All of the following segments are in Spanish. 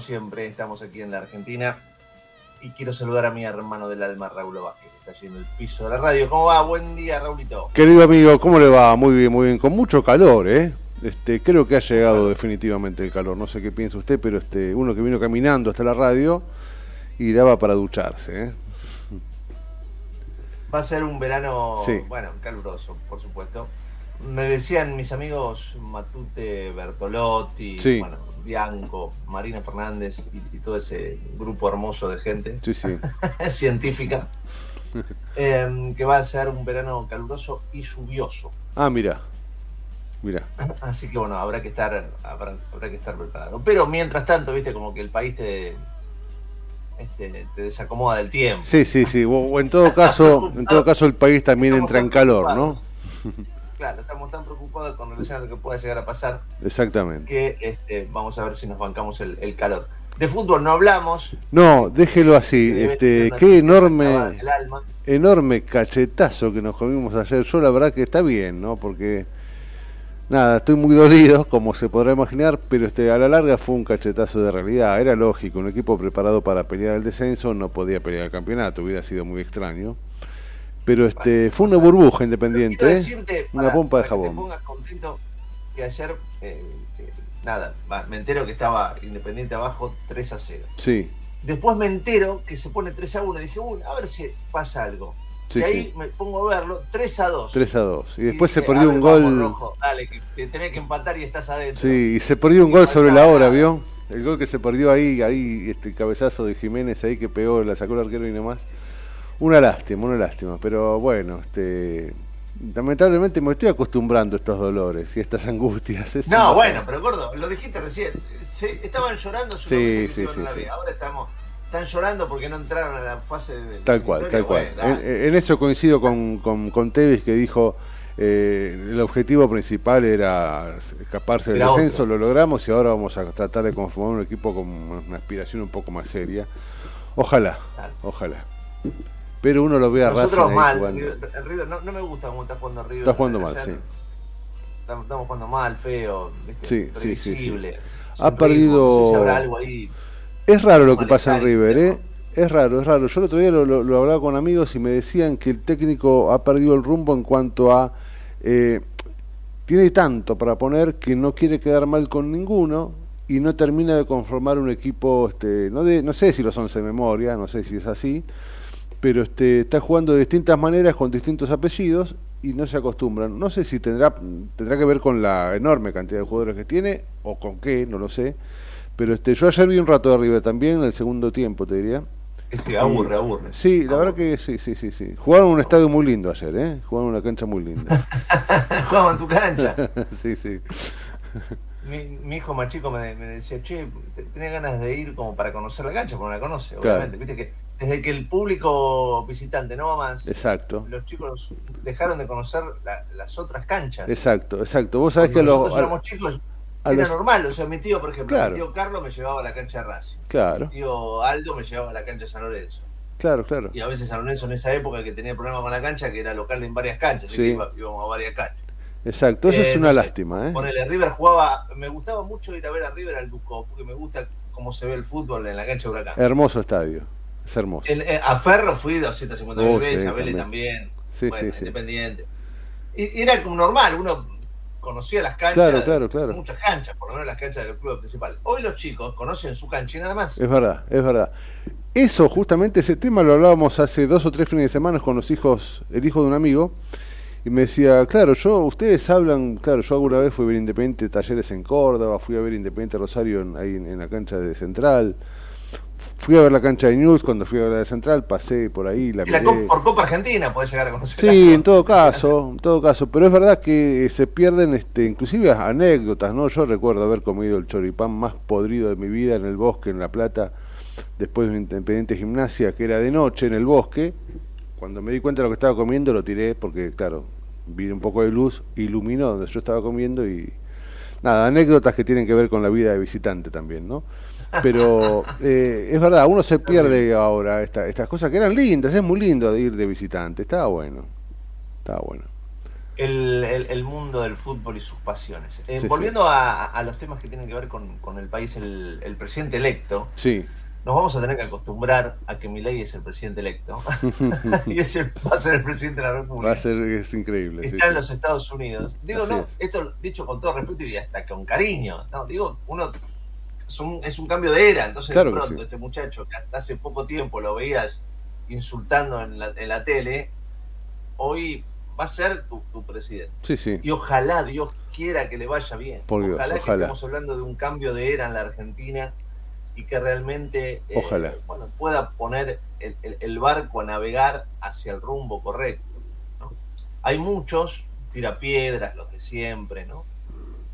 Como siempre, estamos aquí en la Argentina y quiero saludar a mi hermano del alma, Raúl Vázquez, que está allí en el piso de la radio. ¿Cómo va? Buen día, Raulito. Querido amigo, ¿cómo le va? Muy bien, muy bien. Con mucho calor, ¿eh? Este, creo que ha llegado definitivamente el calor. No sé qué piensa usted, pero este, uno que vino caminando hasta la radio y daba para ducharse, ¿eh? Va a ser un verano, Sí. bueno, caluroso, por supuesto. Me decían mis amigos Matute Bertolotti, Sí. bueno, Bianco, Marina Fernández y, y todo ese grupo hermoso de gente. Sí, sí. científica, eh, que va a ser un verano caluroso y lluvioso. Ah, mira. Mira. Así que bueno, habrá que estar, habrá, habrá que estar preparado. Pero mientras tanto, viste, como que el país te, este, te desacomoda del tiempo. Sí, sí, sí. O, o en todo caso, en todo caso el país también entra en calor, ¿no? Claro, estamos tan preocupados con relación a lo que pueda llegar a pasar Exactamente. que este, vamos a ver si nos bancamos el, el calor. De fútbol no hablamos. No, déjelo así. Este, una qué enorme, enorme cachetazo que nos comimos ayer. Yo la verdad que está bien, ¿no? Porque nada, estoy muy dolido, como se podrá imaginar, pero este a la larga fue un cachetazo de realidad. Era lógico, un equipo preparado para pelear el descenso no podía pelear el campeonato, hubiera sido muy extraño. Pero este fue una burbuja independiente, ¿eh? decirte, una para- pompa de para que jabón. te pongas contento que ayer, eh, eh, nada, me entero que estaba Independiente abajo 3 a 0. Sí, Después me entero que se pone 3 a 1 y dije, uy, a ver si pasa algo. sí, y ahí sí. me pongo a verlo, 3 a 2. 3 a 2. Y después se dije, perdió a ver, un vamos, gol. Rojo, dale, que, que tenés que empatar y estás adentro. Sí, y se perdió un Y gol sobre la hora. ¿vio? El gol que se perdió ahí, ahí, este cabezazo de Jiménez ahí que pegó, la sacó el arquero y nomás. Una lástima, una lástima. Pero bueno, este lamentablemente me estoy acostumbrando a estos dolores y a estas angustias. Es No, bueno, pero gordo, lo dijiste recién. Se- estaban llorando su Sí, sí, sí, la. B. Ahora estamos, están llorando porque no entraron a la fase de. Tal cual, tal cual. En, en eso coincido con, con, con Tevez que dijo eh, el objetivo principal era escaparse del otro. lo logramos y ahora vamos a tratar de conformar un equipo con una aspiración un poco más seria. Ojalá, Claro. ojalá. Pero uno lo ve a Nosotros Racing mal. River- River, no, no me gusta cómo está jugando River. Está jugando mal, sí. Estamos, estamos jugando mal, feo. Sí, sí, sí, Ha perdido- No sé si habrá algo ahí. Es raro lo que pasa en River, ¿eh? Es raro, es raro. Yo el otro día lo, lo- lo hablaba con amigos y me decían que el técnico ha perdido el rumbo en cuanto a... eh, tiene tanto para poner que no quiere quedar mal con ninguno y no termina de conformar un equipo, este, no, de, no sé si los once de memoria, no sé si es así, pero este, está jugando de distintas maneras con distintos apellidos y no se acostumbran. No sé si tendrá, tendrá que ver con la enorme cantidad de jugadores que tiene o con qué, no lo sé. Pero este, yo ayer vi un rato de River también, en el segundo tiempo, te diría. Sí, aburre, aburre. Sí, la verdad que sí, sí, sí, sí. Jugaron en un estadio muy lindo ayer, ¿eh? Jugaron en una cancha muy linda. Jugaban en tu cancha. sí, sí. Mi, mi, hijo más chico me, me, decía, che, tenía ganas de ir como para conocer la cancha, porque no la conoce, obviamente. Viste que desde que el público visitante no va más, exacto. los chicos dejaron de conocer la, las otras canchas. Exacto, exacto. Vos sabés que nosotros los, éramos chicos, era los... normal. O sea, mi tío, por ejemplo, Claro. mi tío Carlos me llevaba a la cancha de Racing. Claro, Mi tío Aldo me llevaba a la cancha de San Lorenzo. claro, claro. Y a veces San Lorenzo en esa época que tenía problemas con la cancha, que era local en varias canchas, así Sí. que iba- íbamos a varias canchas. Exacto, eso Eh, es una no sé, lástima, ¿eh? Ponele, River jugaba, me gustaba mucho ir a ver a River al Ducó, porque me gusta cómo se ve el fútbol en la cancha de Huracán. Hermoso estadio, es hermoso. En- eh, a Ferro fui 250 mil Oh, veces, sí, a Vélez también. Sí, bueno, sí. Independiente. Y, y era como normal, uno conocía las canchas, Claro, claro, claro. muchas canchas, por lo menos las canchas del club principal. Hoy los chicos conocen su cancha y nada más. Es verdad, es verdad. Eso, justamente ese tema lo hablábamos hace dos o tres fines de semana con los hijos, el hijo de un amigo, y me decía, claro, yo, ustedes hablan, claro, yo alguna vez fui a ver Independiente Talleres en Córdoba, fui a ver Independiente Rosario en- ahí en, en la cancha de Central, fui a ver la cancha de News cuando fui a ver la de Central, pasé por ahí, la Y la. Copa- por Copa Argentina podés llegar a conocer. Sí, en todo caso, en todo caso, pero es verdad que eh, se pierden este inclusive anécdotas, ¿no? Yo recuerdo haber comido el choripán más podrido de mi vida en el bosque en La Plata, después de una independiente gimnasia que era de noche en el bosque. Cuando me di cuenta de lo que estaba comiendo lo tiré porque claro, vi un poco de luz, iluminó donde yo estaba comiendo y nada, anécdotas que tienen que ver con la vida de visitante también, ¿no? Pero eh, es verdad, uno se pierde ahora esta- estas cosas que eran lindas, es muy lindo de ir de visitante, estaba bueno, estaba bueno. el, el- el mundo del fútbol y sus pasiones. Eh, Sí, volviendo A, a los temas que tienen que ver con, con el país, el, el presidente electo, Sí, nos vamos a tener que acostumbrar a que Milei es el presidente electo y ese va a ser el presidente de la República. va a ser, es increíble. sí, Está en los Estados Unidos. Digo, Así no, es. esto dicho con todo respeto y hasta con cariño. No, digo, uno es un, es un cambio de era, entonces Claro de pronto sí. este muchacho que hasta hace poco tiempo lo veías insultando en la, en la tele, hoy va a ser tu, tu presidente. Sí, sí, Y ojalá Dios quiera que le vaya bien. Por Dios, ojalá, que estemos hablando de un cambio de era en la Argentina y que realmente eh, Ojalá. bueno, pueda poner el, el- el barco a navegar hacia el rumbo correcto. ¿no? Hay muchos tirapiedras, los de siempre, ¿no?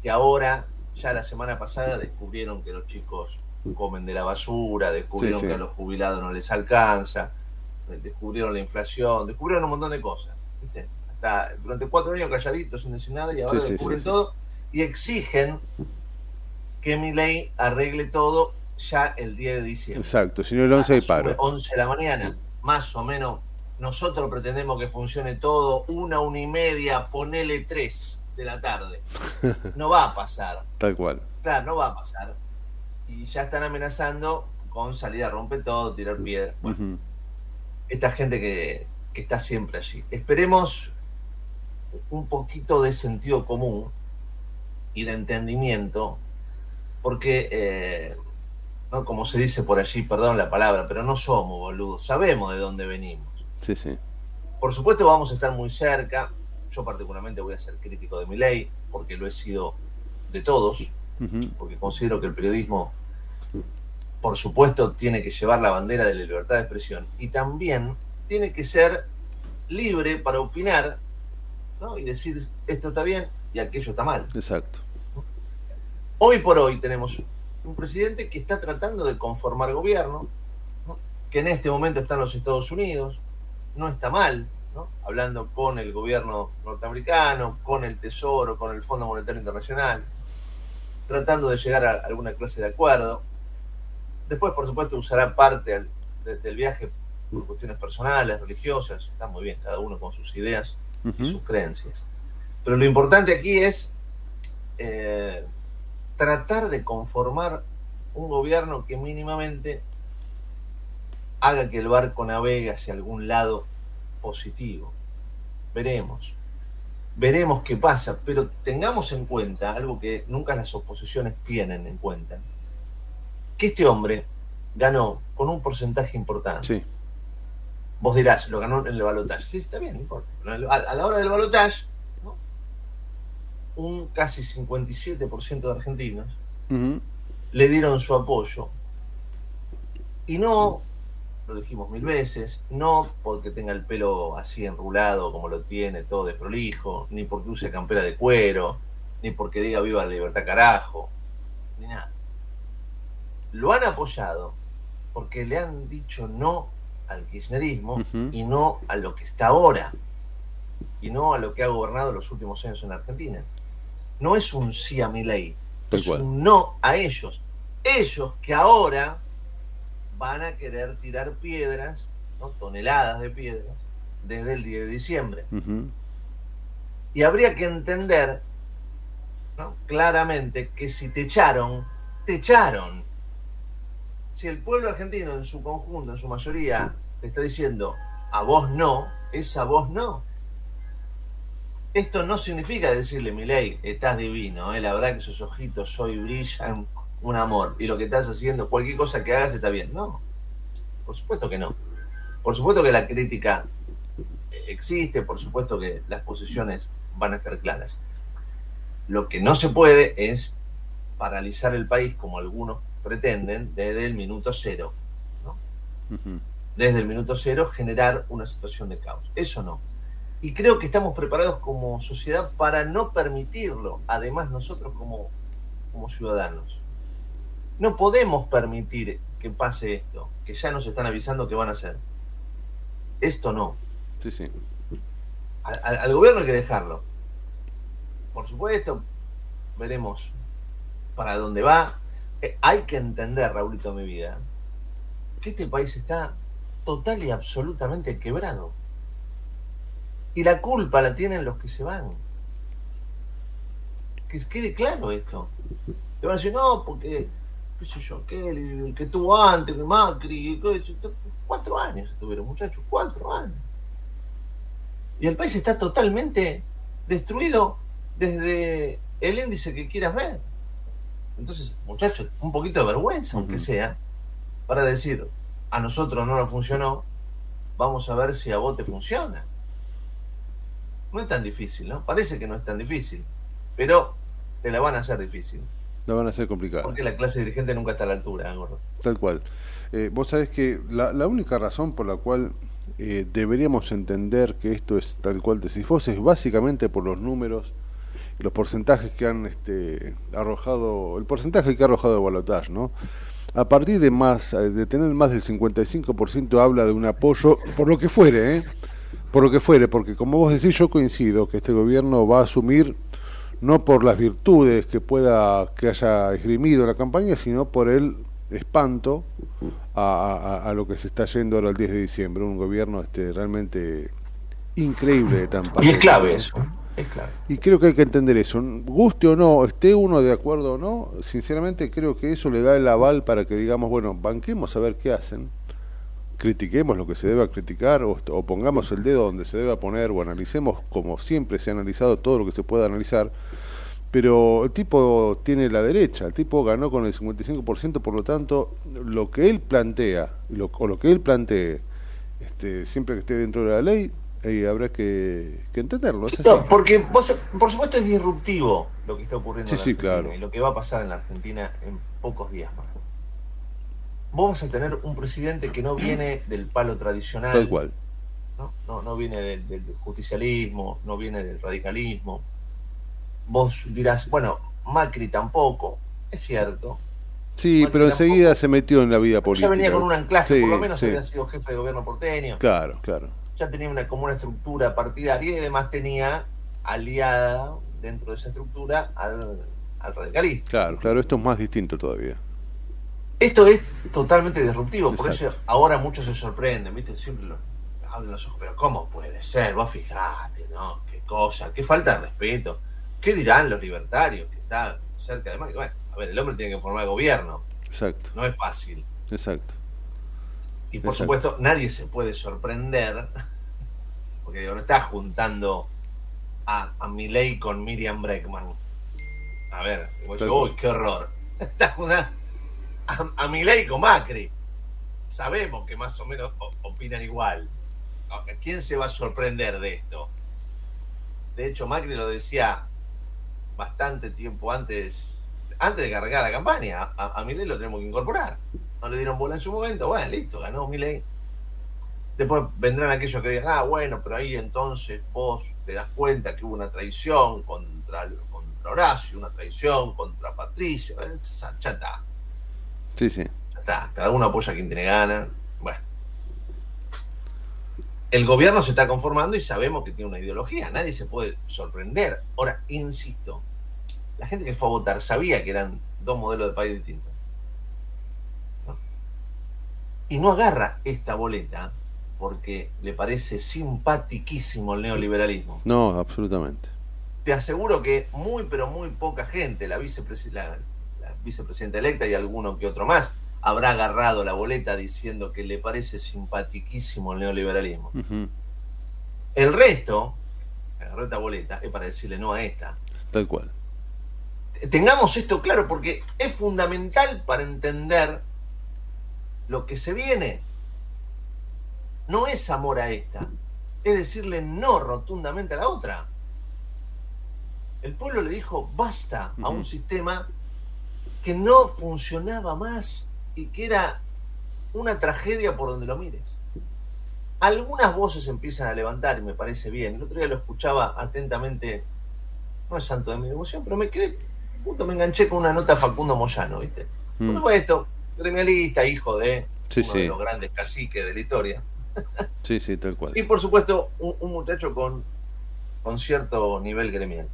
que ahora, ya la semana pasada, descubrieron que los chicos comen de la basura, descubrieron Sí, sí. que a los jubilados no les alcanza, descubrieron la inflación, descubrieron un montón de cosas. ¿viste? Hasta durante cuatro años calladitos sin decir nada y ahora Sí, descubren todo y exigen que mi ley arregle todo ya el 10 de diciembre. exacto, si no el 11 de paro. 11 de la mañana, más o menos. Nosotros pretendemos que funcione todo una, una y media, ponele 3 de la tarde. No va a pasar. Tal cual. Claro, no va a pasar. Y ya están amenazando con salir a romper todo, tirar piedra. Bueno, esta gente que, que está siempre allí. Esperemos un poquito de sentido común y de entendimiento, porque, eh, ¿no? como se dice por allí, perdón la palabra, pero no somos boludos, sabemos de dónde venimos. Sí, sí. Por supuesto vamos a estar muy cerca, yo particularmente voy a ser crítico de mi ley, porque lo he sido de todos, porque considero que el periodismo, por supuesto, tiene que llevar la bandera de la libertad de expresión y también tiene que ser libre para opinar ¿no? y decir esto está bien y aquello está mal. Exacto. Hoy por hoy tenemos un presidente que está tratando de conformar gobierno, ¿no? que en este momento está en los Estados Unidos, no está mal, ¿no? hablando con el gobierno norteamericano, con el Tesoro, con el Fondo Monetario Internacional, tratando de llegar a alguna clase de acuerdo. Después, por supuesto, usará parte del viaje por cuestiones personales, religiosas, está muy bien, cada uno con sus ideas y sus creencias. Pero lo importante aquí es eh, tratar de conformar un gobierno que mínimamente haga que el barco navegue hacia algún lado positivo. Veremos. Veremos qué pasa, pero tengamos en cuenta algo que nunca las oposiciones tienen en cuenta, que este hombre ganó con un porcentaje importante. Sí, Vos dirás, lo ganó en el balotaje. Sí, está bien, no importa. A, la hora del balotaje, ¿no? un casi 57% de argentinos le dieron su apoyo. Y no, lo dijimos mil veces, no porque tenga el pelo así enrulado como lo tiene, todo desprolijo, ni porque use campera de cuero, ni porque diga viva la libertad carajo, ni nada. Lo han apoyado porque le han dicho no al kirchnerismo y no a lo que está ahora, y no a lo que ha gobernado los últimos años en Argentina. No es un sí a mi ley, es un no a ellos. Ellos que ahora van a querer tirar piedras, ¿no? toneladas de piedras, desde el 10 de diciembre. Y habría que entender ¿no? claramente que si te echaron, te echaron. Si el pueblo argentino en su conjunto, en su mayoría, te está diciendo a vos no, es a vos no. Esto no significa decirle, Milei, estás divino, ¿eh? la verdad que esos ojitos hoy brillan, un amor, y lo que estás haciendo, cualquier cosa que hagas está bien. No, por supuesto que no. Por supuesto que la crítica existe, por supuesto que las posiciones van a estar claras. Lo que no se puede es paralizar el país como algunos pretenden desde el minuto cero. ¿no? Desde el minuto cero generar una situación de caos. Eso no. Y creo que estamos preparados como sociedad para no permitirlo, además nosotros como, como ciudadanos. No podemos permitir que pase esto, que ya nos están avisando que van a hacer. Esto no. Sí, sí. Al, al- al gobierno hay que dejarlo. Por supuesto, veremos para dónde va. Eh, hay que entender, Raulito, mi vida, que este país está total y absolutamente quebrado. Y la culpa la tienen los que se van. Que quede claro esto. Te van a decir, no, porque, qué sé yo, que el que tuvo antes, que Macri, que- cuatro años estuvieron, muchachos, cuatro años. Y el país está totalmente destruido desde el índice que quieras ver. Entonces, muchachos, un poquito de vergüenza, aunque sea, para decir, a nosotros no nos funcionó, vamos a ver si a vos te funciona. No es tan difícil, ¿no? Parece que no es tan difícil, pero te la van a hacer difícil, La van a ser complicada. porque la clase dirigente nunca está a la altura, ¿eh, gordo? Tal cual. Eh, vos sabés que la, la única razón por la cual eh, deberíamos entender que esto es tal cual decís vos es básicamente por los números los porcentajes que han este, arrojado, el porcentaje que ha arrojado Balotage, ¿no? A partir de más, eh, de tener más del 55% habla de un apoyo, por lo que fuere, ¿eh? Por lo que fuere, porque como vos decís, yo coincido que este gobierno va a asumir no por las virtudes que pueda que haya esgrimido la campaña, sino por el espanto a, a- a lo que se está yendo ahora el 10 de diciembre, un gobierno este realmente increíble de tan Y es clave eso, es clave. Y creo que hay que entender eso, guste o no, esté uno de acuerdo o no, sinceramente creo que eso le da el aval para que digamos, bueno, banquemos a ver qué hacen, critiquemos lo que se deba criticar o, o pongamos el dedo donde se deba poner o analicemos como siempre se ha analizado todo lo que se pueda analizar, pero el tipo tiene la derecha, el tipo ganó con el 55%, por lo tanto, lo que él plantea, lo, o lo que él plantee, este, siempre que esté dentro de la ley, eh, habrá que, que entenderlo. es así. No, porque vos, por supuesto es disruptivo lo que está ocurriendo Sí, en la sí, Argentina claro. y lo que va a pasar en la Argentina en pocos días más. Vos vas a tener un presidente que no viene del palo tradicional, Tal cual. ¿no? No, no viene del, del justicialismo, no viene del radicalismo. Vos dirás, bueno, Macri tampoco, es cierto. Sí, Macri pero tampoco. enseguida se metió en la vida Ya política. venía con un anclaje, Sí, por lo menos sí. había sido jefe de gobierno porteño. Claro, claro. ya tenía una, como una estructura partidaria y además tenía aliada dentro de esa estructura al, al radicalismo. Claro, claro, esto es más distinto todavía. Esto es totalmente disruptivo, por Exacto. eso ahora muchos se sorprenden, ¿viste? Siempre lo hablan los ojos, pero ¿cómo puede ser? Vos fijate, ¿no? Qué cosa, qué falta de respeto. ¿Qué dirán los libertarios que están cerca de Macri? Bueno, a ver, el hombre tiene que formar gobierno, Exacto, no es fácil. exacto. Y por Exacto. supuesto, nadie se puede sorprender, porque digo, no está juntando a, a Milei con Miriam Breckman. A ver, y vos decís, uy, qué horror. Está juntando a, a Milei con Macri. Sabemos que más o menos opinan igual. ¿quién se va a sorprender de esto? De hecho, Macri lo decía bastante tiempo antes, antes de cargar la campaña. A, a Milei lo tenemos que incorporar. No le dieron bola en su momento, bueno, listo, ganó Milei. Después vendrán aquellos que digan, ah, bueno, pero ahí entonces vos te das cuenta que hubo una traición contra, contra Horacio, una traición contra Patricio. Eh, ya está. Sí, sí. Está. Cada uno apoya a quien tiene ganas. Bueno. El gobierno se está conformando y sabemos que tiene una ideología. Nadie se puede sorprender. Ahora, insisto, la gente que fue a votar sabía que eran dos modelos de país distintos. ¿no? Y no agarra esta boleta porque le parece simpatiquísimo el neoliberalismo. No, absolutamente. Te aseguro que muy, pero muy poca gente, la, vicepres la, la vicepresidenta electa y alguno que otro más, habrá agarrado la boleta diciendo que le parece simpatiquísimo el neoliberalismo. Uh -huh. El resto, agarró esta boleta, es para decirle no a esta. Tal cual. Tengamos esto claro porque es fundamental para entender lo que se viene. No es amor a esta, es decirle no rotundamente a la otra. El pueblo le dijo basta uh -huh. a un sistema que no funcionaba más y que era una tragedia por donde lo mires. Algunas voces empiezan a levantar y me parece bien. El otro día lo escuchaba atentamente, no es santo de mi devoción, pero me quedé, justo me enganché con una nota de Facundo Moyano, ¿viste? Mm. Por supuesto, gremialista, hijo de sí, uno sí. de los grandes caciques de la historia. Sí, sí, tal cual. Y por supuesto, un, un muchacho con, con cierto nivel gremial.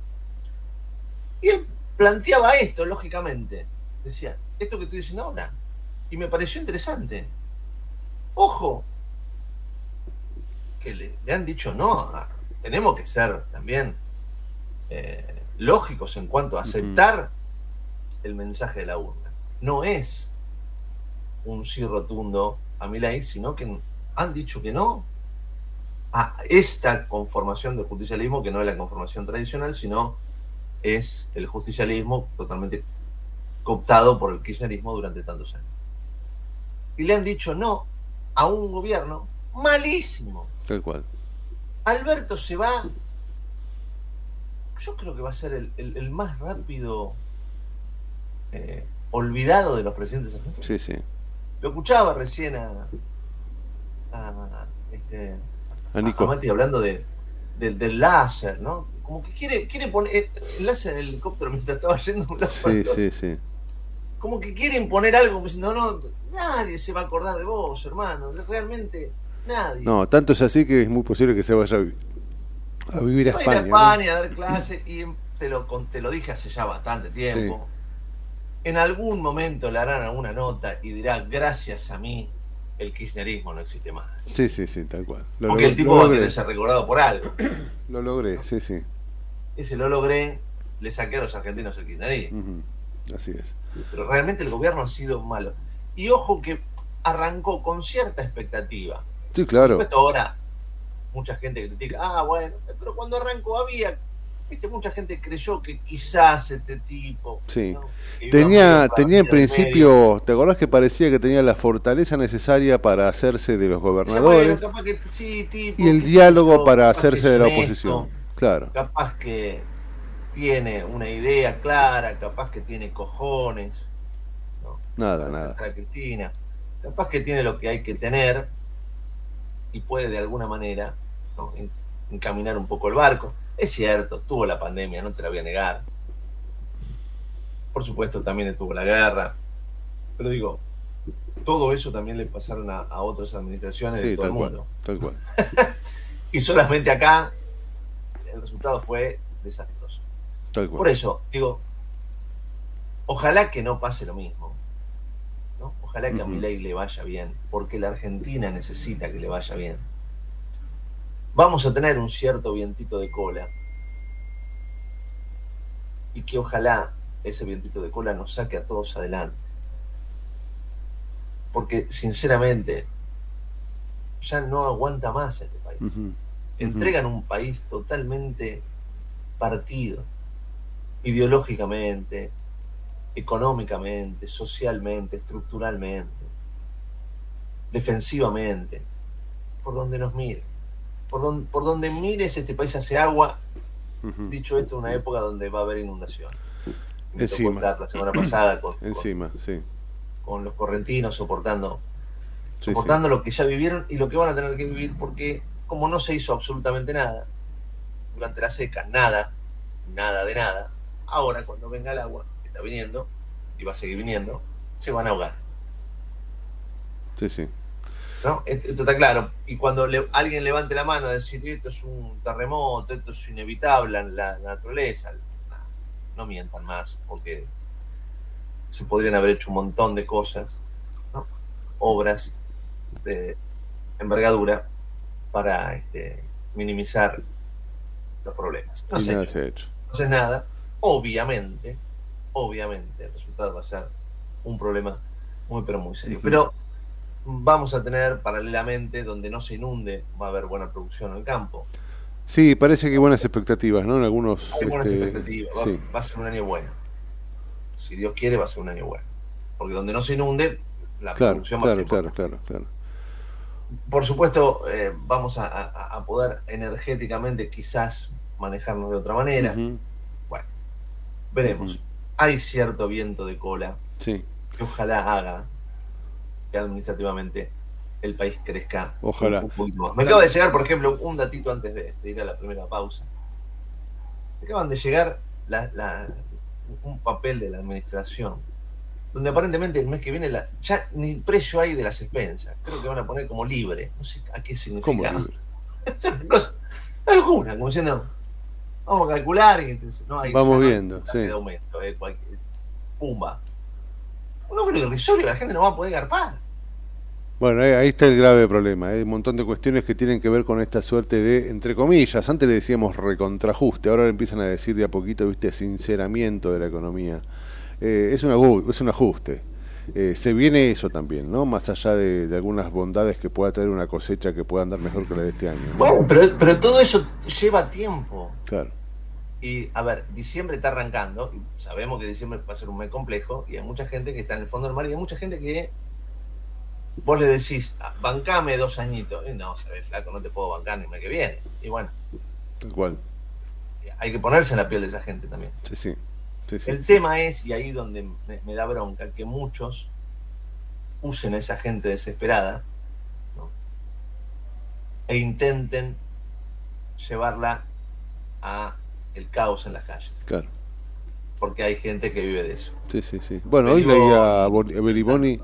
Y él planteaba esto, lógicamente. Decía, esto que estoy diciendo ahora. Y me pareció interesante. Ojo, que le, le han dicho no. Tenemos que ser también eh, lógicos en cuanto a aceptar uh -huh. el mensaje de la urna. No es un sí rotundo a mi ley, sino que han dicho que no a esta conformación del justicialismo, que no es la conformación tradicional, sino es el justicialismo totalmente cooptado por el kirchnerismo durante tantos años. Y le han dicho no a un gobierno malísimo. Tal cual. Alberto se va, yo creo que va a ser el, el, el más rápido eh, olvidado de los presidentes argentinos. Sí, sí. Lo escuchaba recién a, a, este, a Nico. A Mati hablando de, de, del láser, ¿no? Como que quiere, quiere poner eh, el láser en el helicóptero mientras estaba yendo un Sí, sí, sí. Como que quiere imponer algo, como diciendo, no, nadie se va a acordar de vos, hermano. Realmente, nadie. No, tanto es así que es muy posible que se vaya a, vivir a España. A, ir a España ¿no? a dar clases y te lo, te lo dije hace ya bastante tiempo. Sí. En algún momento le harán alguna nota y dirá, gracias a mí, el kirchnerismo no existe más. Sí, sí, sí, tal cual. Lo Porque el tipo va a querer ser recordado por algo. Lo logré, sí, sí. Ese lo logré, le saqué a los argentinos el kirchnerismo. Uh -huh. Así es. Pero realmente el gobierno ha sido malo. Y ojo que arrancó con cierta expectativa. Sí, claro. Por supuesto, ahora mucha gente critica, ah, bueno, pero cuando arrancó había Viste, mucha gente creyó que quizás este tipo. Sí. ¿no? Tenía, tenía en principio, ¿te acordás que parecía que tenía la fortaleza necesaria para hacerse de los gobernadores? Sí, bueno, que, sí, tipo, y el diálogo para hacerse de la oposición. Claro. Capaz que tiene una idea clara, capaz que tiene cojones. ¿no? Nada, nada. Cristina. Capaz que tiene lo que hay que tener y puede de alguna manera ¿no? encaminar un poco el barco. Es cierto, tuvo la pandemia, no te la voy a negar. Por supuesto, también tuvo la guerra. Pero digo, todo eso también le pasaron a, a otras administraciones sí, de todo tal el mundo. Cual, tal cual. y solamente acá el resultado fue desastroso. Por eso, digo, ojalá que no pase lo mismo. ¿no? Ojalá que uh -huh. a le vaya bien, porque la Argentina necesita que le vaya bien vamos a tener un cierto vientito de cola y que ojalá ese vientito de cola nos saque a todos adelante. Porque sinceramente ya no aguanta más este país. Uh -huh. Entregan un país totalmente partido, ideológicamente, económicamente, socialmente, estructuralmente, defensivamente, por donde nos miren por, don- por donde mires, este país hace agua. Dicho esto, una época donde va a haber inundación. Me Encima. la semana pasada con, con- Encima, sí. con los correntinos soportando, Sí, soportando lo que ya vivieron y lo que van a tener que vivir, porque como no se hizo absolutamente nada durante la seca, nada, nada de nada, ahora cuando venga el agua, que está viniendo y va a seguir viniendo, se van a ahogar. sí, sí. ¿no? Esto, esto está claro. Y cuando le- alguien levante la mano a decir esto es un terremoto, esto es inevitable en la, la naturaleza, no, no mientan más, porque se podrían haber hecho un montón de cosas, ¿no? obras de envergadura para este, minimizar los problemas. No sé, nada no se ha hecho. haces nada, obviamente, obviamente el resultado va a ser un problema muy pero muy serio. Pero vamos a tener paralelamente, donde no se inunde, va a haber buena producción en el campo. Sí, parece que hay buenas expectativas, ¿no? En algunos. Hay buenas este, expectativas, va, sí. va a ser un año bueno. Si Dios quiere, va a ser un año bueno. Porque donde no se inunde, la Claro, producción va a ser claro, claro, claro. Por supuesto, eh, vamos a, a- a poder energéticamente quizás manejarnos de otra manera. Veremos. Hay cierto viento de cola Sí, que ojalá haga que administrativamente el país crezca Ojalá. un, un poquito más. Me acaba de llegar, por ejemplo, un datito antes de, de ir a la primera pausa. Me acaban de llegar la- la- un papel de la administración donde aparentemente el mes que viene la- ya ni precio hay de las expensas. Creo que van a poner como libre. No sé a qué ¿cómo significa. libre? Una cosa- alguna, como diciendo, vamos a calcular y entonces, no hay Vamos no viendo, sí. de aumento, eh, cualquier- pumba. Un número irrisorio, la gente no va a poder garpar. Bueno, ahí ahí está el grave problema. Hay un montón de cuestiones que tienen que ver con esta suerte de, entre comillas, antes le decíamos recontrajuste, ahora le empiezan a decir de a poquito, viste, sinceramiento de la economía. Eh, es, un es un ajuste. Eh, se viene eso también, ¿no? Más allá de, de algunas bondades que pueda tener una cosecha que pueda andar mejor que la de este año. ¿no? Bueno, pero, pero todo eso lleva tiempo. Claro, Y a ver, diciembre está arrancando, y sabemos que diciembre va a ser un mes complejo, y hay mucha gente que está en el fondo del mar, y hay mucha gente que vos le decís, "Ah, bancame dos añitos, y no, se ve flaco, no te puedo bancar ni el mes que viene. Y bueno, tal cual. hay que ponerse en la piel de esa gente también. Sí, sí. Sí, sí, El tema es, y ahí donde me, me da bronca, que muchos usen a esa gente desesperada ¿no? e intenten llevarla a el caos en las calles, Claro. porque hay gente que vive de eso. Sí, sí, sí. Bueno, hoy leía a Beliboni,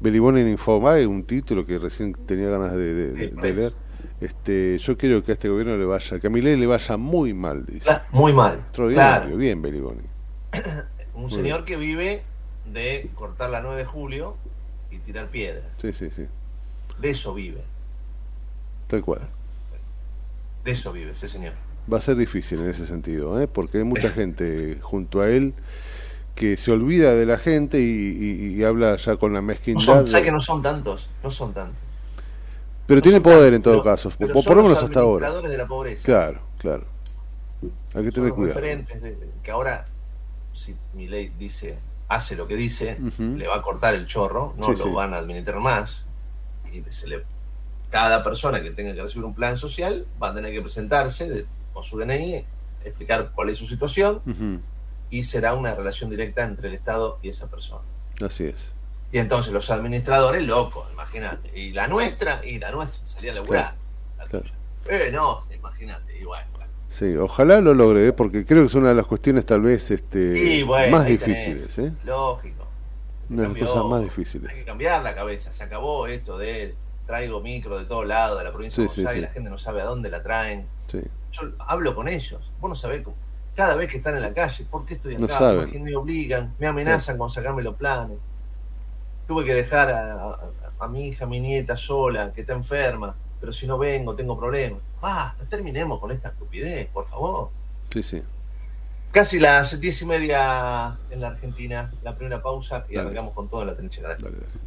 Beliboni en Infobae, un título que recién tenía ganas de, leer. Este, yo quiero que a este gobierno le vaya, que a Milei le vaya muy mal, dice. Claro, Muy mal. Extraordinario, Claro, bien Beliboni. un señor que vive de cortar la 9 de julio y tirar piedras. Sí, sí, sí. De eso vive. Tal cual. De eso vive ese señor. Va a ser difícil en ese sentido, ¿eh? porque hay mucha gente junto a él que se olvida de la gente y, y- y habla ya con la No mezquindad. son, de- ¿Sabes que no son tantos? No son tantos. Pero No tiene poder tantos, en todo pero- caso, pero por, lo menos hasta ahora. de la pobreza. Claro, claro. Hay que son tener los cuidado. referentes de- que ahora, si mi ley dice, hace lo que dice, le va a cortar el chorro, no Sí, lo sí. van a administrar más. Y se le, cada persona que tenga que recibir un plan social va a tener que presentarse de- con su DNI, explicar cuál es su situación y será una relación directa entre el Estado y esa persona. Así es. Y entonces los administradores, locos, imagínate. Y la nuestra, y la nuestra, salía a laburar. La claro. Eh, no, imagínate, igual. Sí, ojalá lo logre, ¿eh? porque creo que es una de las cuestiones tal vez este, Sí, bueno, más difíciles. ¿eh? Lógico. Una de las cosas más difíciles. Hay que cambiar la cabeza. Se acabó esto de traigo micro de todos lados de la provincia Sí, de sí, Buenos Aires, sí. la gente no sabe a dónde la traen. Sí. Yo hablo con ellos. Vos no sabés cómo. Cada vez que están en la calle, ¿por qué estoy acá? No saben. ¿Por qué me obligan? Me amenazan con sacarme los planes. Tuve que dejar a, a- a mi hija, a mi nieta sola, que está enferma. Pero si no vengo, tengo problemas. Basta, terminemos con esta estupidez, por favor. Sí, sí. Casi las diez y media en la Argentina, la primera pausa y Dale. arrancamos con todo en la trinchera. Dale, dale.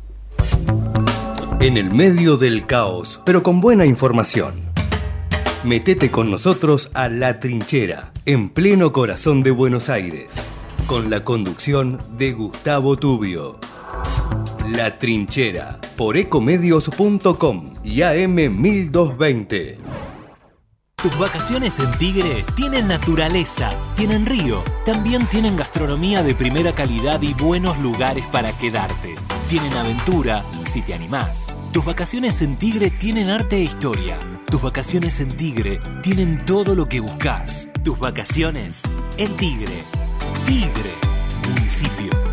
En el medio del caos, pero con buena información. Metete con nosotros a La Trinchera, en pleno corazón de Buenos Aires, con la conducción de Gustavo Tubio. La Trinchera, por ecomedios.com y AM1220. Tus vacaciones en Tigre tienen naturaleza, tienen río, también tienen gastronomía de primera calidad y buenos lugares para quedarte. Tienen aventura, si te animás. Tus vacaciones en Tigre tienen arte e historia. Tus vacaciones en Tigre tienen todo lo que buscas. Tus vacaciones en Tigre. Tigre, municipio.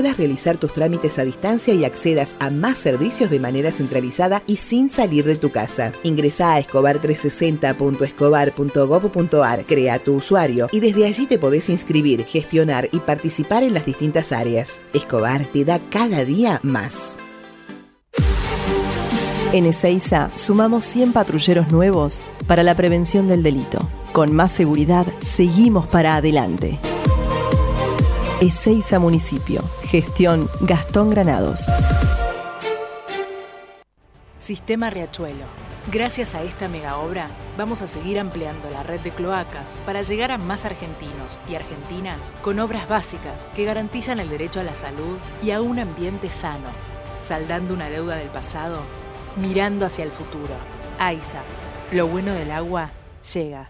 puedas realizar tus trámites a distancia y accedas a más servicios de manera centralizada y sin salir de tu casa. Ingresa a escobar360.escobar.gov.ar, crea tu usuario y desde allí te podés inscribir, gestionar y participar en las distintas áreas. Escobar te da cada día más. En Ezeiza sumamos 100 patrulleros nuevos para la prevención del delito. Con más seguridad, seguimos para adelante. Ezeiza Municipio. Gestión Gastón Granados. Sistema Riachuelo. Gracias a esta mega obra, vamos a seguir ampliando la red de cloacas para llegar a más argentinos y argentinas con obras básicas que garantizan el derecho a la salud y a un ambiente sano, saldando una deuda del pasado, mirando hacia el futuro. AISA, lo bueno del agua llega.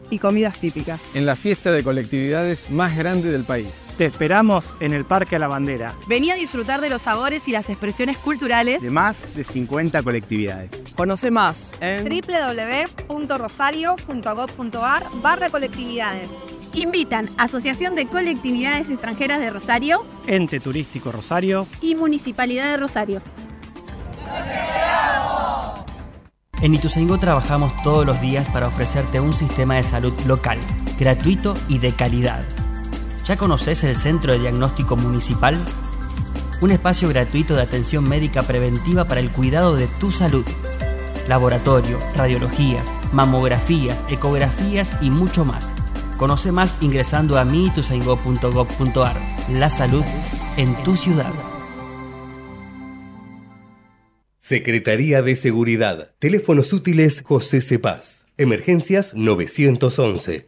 y comidas típicas. En la fiesta de colectividades más grande del país. Te esperamos en el Parque a la Bandera. Vení a disfrutar de los sabores y las expresiones culturales de más de 50 colectividades. Conoce más en www.rosario.gov.ar barra colectividades. Invitan Asociación de Colectividades Extranjeras de Rosario, Ente Turístico Rosario y Municipalidad de Rosario. En Ituzaingó trabajamos todos los días para ofrecerte un sistema de salud local, gratuito y de calidad. ¿Ya conoces el Centro de Diagnóstico Municipal? Un espacio gratuito de atención médica preventiva para el cuidado de tu salud. Laboratorio, radiologías, mamografías, ecografías y mucho más. Conoce más ingresando a miituzaingó.gov.ar. La salud en tu ciudad. Secretaría de Seguridad. Teléfonos útiles José Cepaz. Emergencias 911.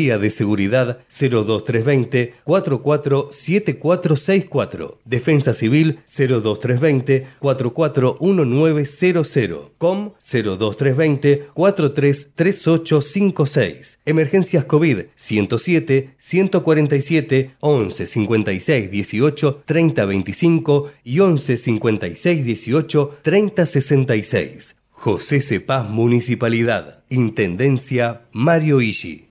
de Seguridad 02320 447464. Defensa Civil 02320 441900. COM 02320 433856. Emergencias COVID 107 147 11 56 18 30 25 y 11 56 18 30 66. José Cepaz Municipalidad. Intendencia Mario Ishi.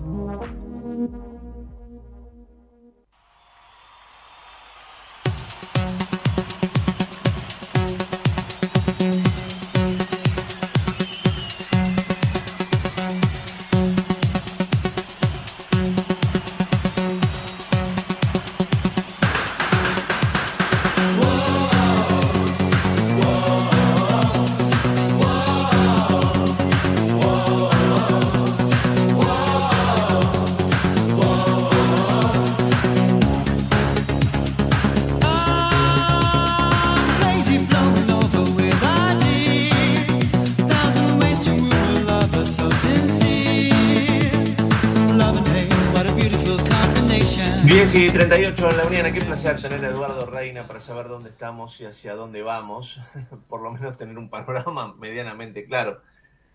Sí, 38 en la Unión. Qué placer tener a Eduardo Reina para saber dónde estamos y hacia dónde vamos. Por lo menos tener un panorama medianamente claro.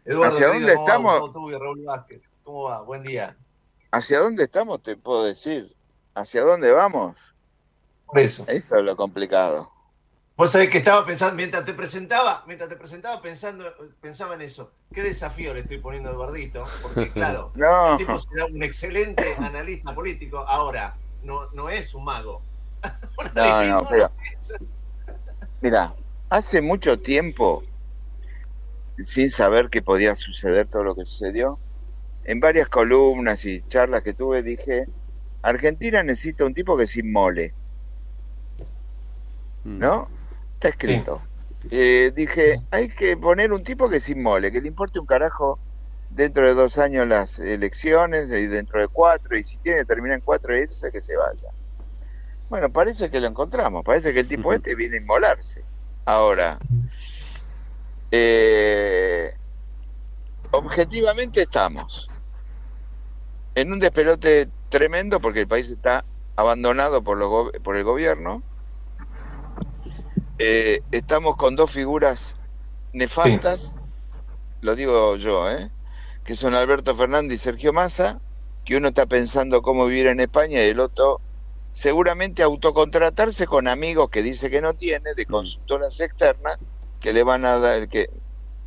Eduardo, ¿Hacia dónde estamos? ¿Cómo va? Buen día. ¿Hacia dónde estamos? Te puedo decir. ¿Hacia dónde vamos? Por eso. Esto es lo complicado. Vos sabés que estaba pensando, mientras te presentaba, mientras te presentaba pensando, pensaba en eso. ¿Qué desafío le estoy poniendo a Eduardito? Porque claro, no. el tipo será un excelente analista político. Ahora, no, no es un mago. no, no, pero. Mira, hace mucho tiempo, sin saber que podía suceder todo lo que sucedió, en varias columnas y charlas que tuve dije, Argentina necesita un tipo que se inmole. Mm. ¿No? Está escrito. eh, dije, hay que poner un tipo que se inmole, que le importe un carajo dentro de dos años las elecciones y dentro de cuatro, y si tiene que terminar en cuatro irse, que se vaya. Bueno, parece que lo encontramos, parece que el tipo este viene a inmolarse. Ahora, eh, objetivamente estamos en un despelote tremendo porque el país está abandonado por, los por el gobierno. Eh, estamos con dos figuras nefastas, lo digo yo, ¿eh? Que son Alberto Fernández y Sergio Massa, que uno está pensando cómo vivir en España y el otro seguramente autocontratarse con amigos que dice que no tiene, de consultoras externas, que le van a dar, que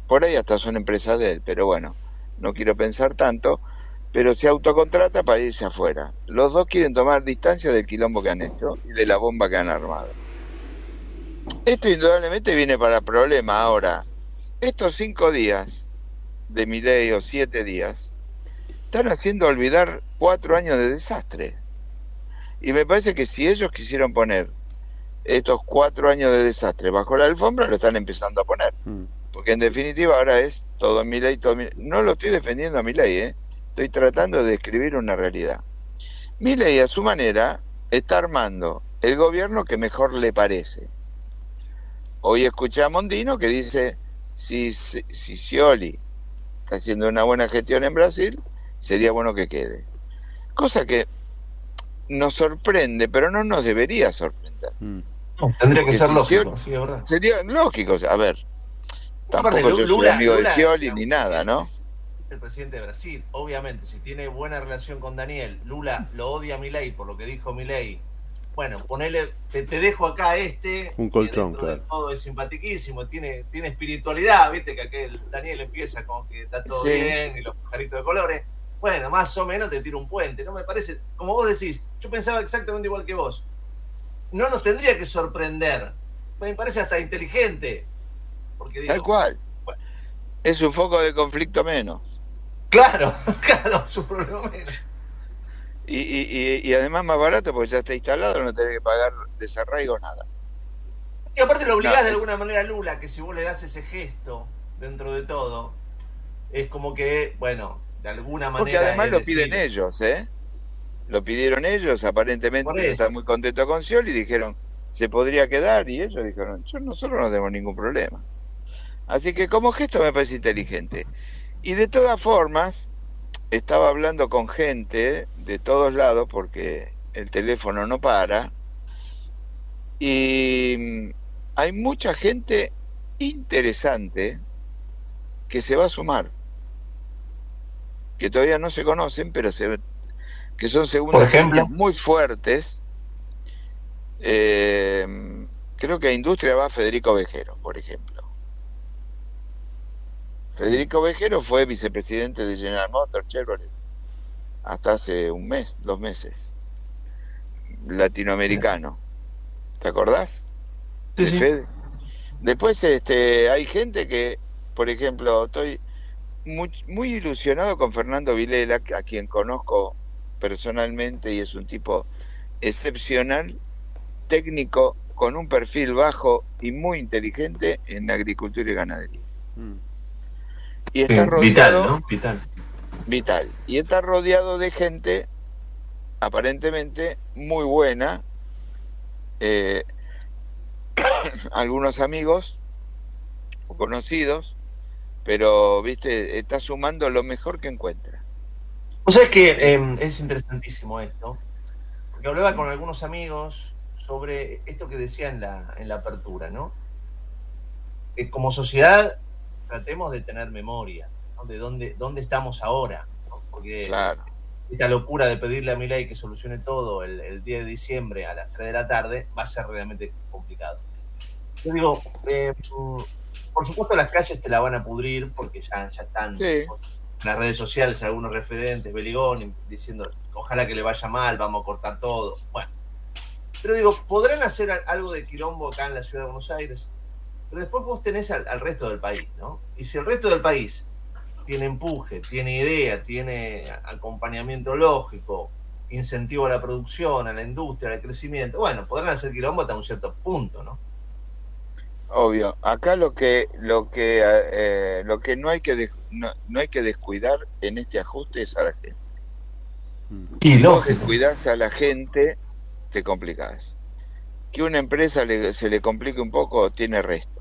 por ahí hasta son empresas de él, pero bueno, no quiero pensar tanto, pero se autocontrata para irse afuera. Los dos quieren tomar distancia del quilombo que han hecho y de la bomba que han armado. Esto indudablemente viene para problema ahora. Estos cinco días de mi ley o siete días están haciendo olvidar cuatro años de desastre. Y me parece que si ellos quisieron poner estos cuatro años de desastre bajo la alfombra, lo están empezando a poner. Mm. Porque en definitiva ahora es todo mi ley, todo mi... No lo estoy defendiendo a mi ley, ¿eh? estoy tratando de describir una realidad. Mi ley a su manera está armando el gobierno que mejor le parece. Hoy escuché a Mondino que dice, si, si, si Scioli está haciendo una buena gestión en Brasil, sería bueno que quede. Cosa que nos sorprende, pero no nos debería sorprender. Mm. tendría que ser lógico, Sería lógico, a ver. Tampoco yo soy amigo de Scioli ni nada, ¿no? El presidente de Brasil, obviamente, si tiene buena relación con Daniel, Lula lo odia a Milei por lo que dijo Milei. Bueno, ponele, te, dejo acá este. Un colchón, claro. Todo es simpatiquísimo, tiene, tiene espiritualidad, viste que aquel Daniel empieza con que está todo bien y los pajaritos de colores bueno, más o menos te tiro un puente. No me parece, como vos decís, yo pensaba exactamente igual que vos. No nos tendría que sorprender. Me parece hasta inteligente. Porque Tal cual. Es un foco de conflicto menos. Claro, claro, es un problema menos. Y, y, y, además más barato porque ya está instalado, no tenés que pagar desarraigo nada. Y aparte lo obligás de alguna manera a Lula, que si vos le das ese gesto dentro de todo, es como que, bueno, de alguna manera. Porque además lo piden ellos, ¿eh? Lo pidieron ellos, aparentemente están muy contentos con Scioli y dijeron, se podría quedar, y ellos dijeron, yo, nosotros no tenemos ningún problema. Así que como gesto me parece inteligente. Y de todas formas, estaba hablando con gente de todos lados, porque el teléfono no para, y hay mucha gente interesante que se va a sumar que todavía no se conocen, pero se, que son segundas muy fuertes. Eh, creo que a Industria va Federico Vejero, por ejemplo. Federico Vejero fue vicepresidente de General Motors Chevrolet hasta hace un mes, dos meses. Latinoamericano. ¿Te acordás? Sí, Después este, hay gente que, por ejemplo, estoy muy, ilusionado con Fernando Vilela, a quien conozco personalmente y es un tipo excepcional, técnico, con un perfil bajo y muy inteligente en agricultura y ganadería. Mm. Y está rodeado. Vital, Vital. Y está rodeado de gente aparentemente muy buena. Eh, algunos amigos o conocidos pero, viste, está sumando lo mejor que encuentra. O sea, es que em, es interesantísimo esto, porque hablaba con algunos amigos sobre esto que decía en la, en la apertura, ¿no? Que como sociedad tratemos de tener memoria, De dónde, dónde estamos ahora, Porque esta locura de pedirle a Milei que solucione todo el, el 10 de diciembre a las 3 de la tarde va a ser realmente complicado. Yo digo, eh, por supuesto las calles te la van a pudrir porque ya, ya están en las redes sociales algunos referentes, Beligón, diciendo ojalá que le vaya mal, vamos a cortar todo. Bueno, pero digo, podrán hacer algo de quilombo acá en la ciudad de Buenos Aires, pero después vos tenés al, resto del país, ¿no? Y si el resto del país tiene empuje, tiene idea, tiene acompañamiento lógico, incentivo a la producción, a la industria, al crecimiento, bueno, podrán hacer quilombo hasta un cierto punto, ¿no? Obvio. Acá lo que lo que eh, lo que no hay que no, no hay que descuidar en este ajuste es a la gente. Y Si vos lógico. a la gente, te complicás. Que una empresa le- se le complique un poco, tiene resto.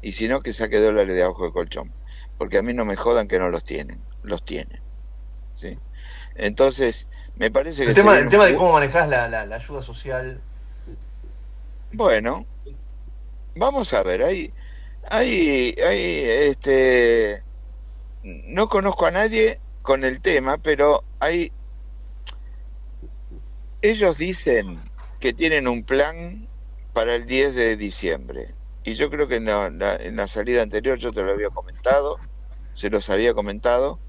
Y si no, que saque dólares de abajo del colchón. Porque a mí no me jodan que no los tienen. Los tienen. ¿Sí? Entonces, me parece que... El se tema, el un tema de cómo manejás la, la- la ayuda social. Bueno, vamos a ver, hay, hay, hay, este, no conozco a nadie con el tema, pero hay, ellos dicen que tienen un plan para el 10 de diciembre. Y yo creo que en la, la- en la salida anterior yo te lo había comentado, se los había comentado,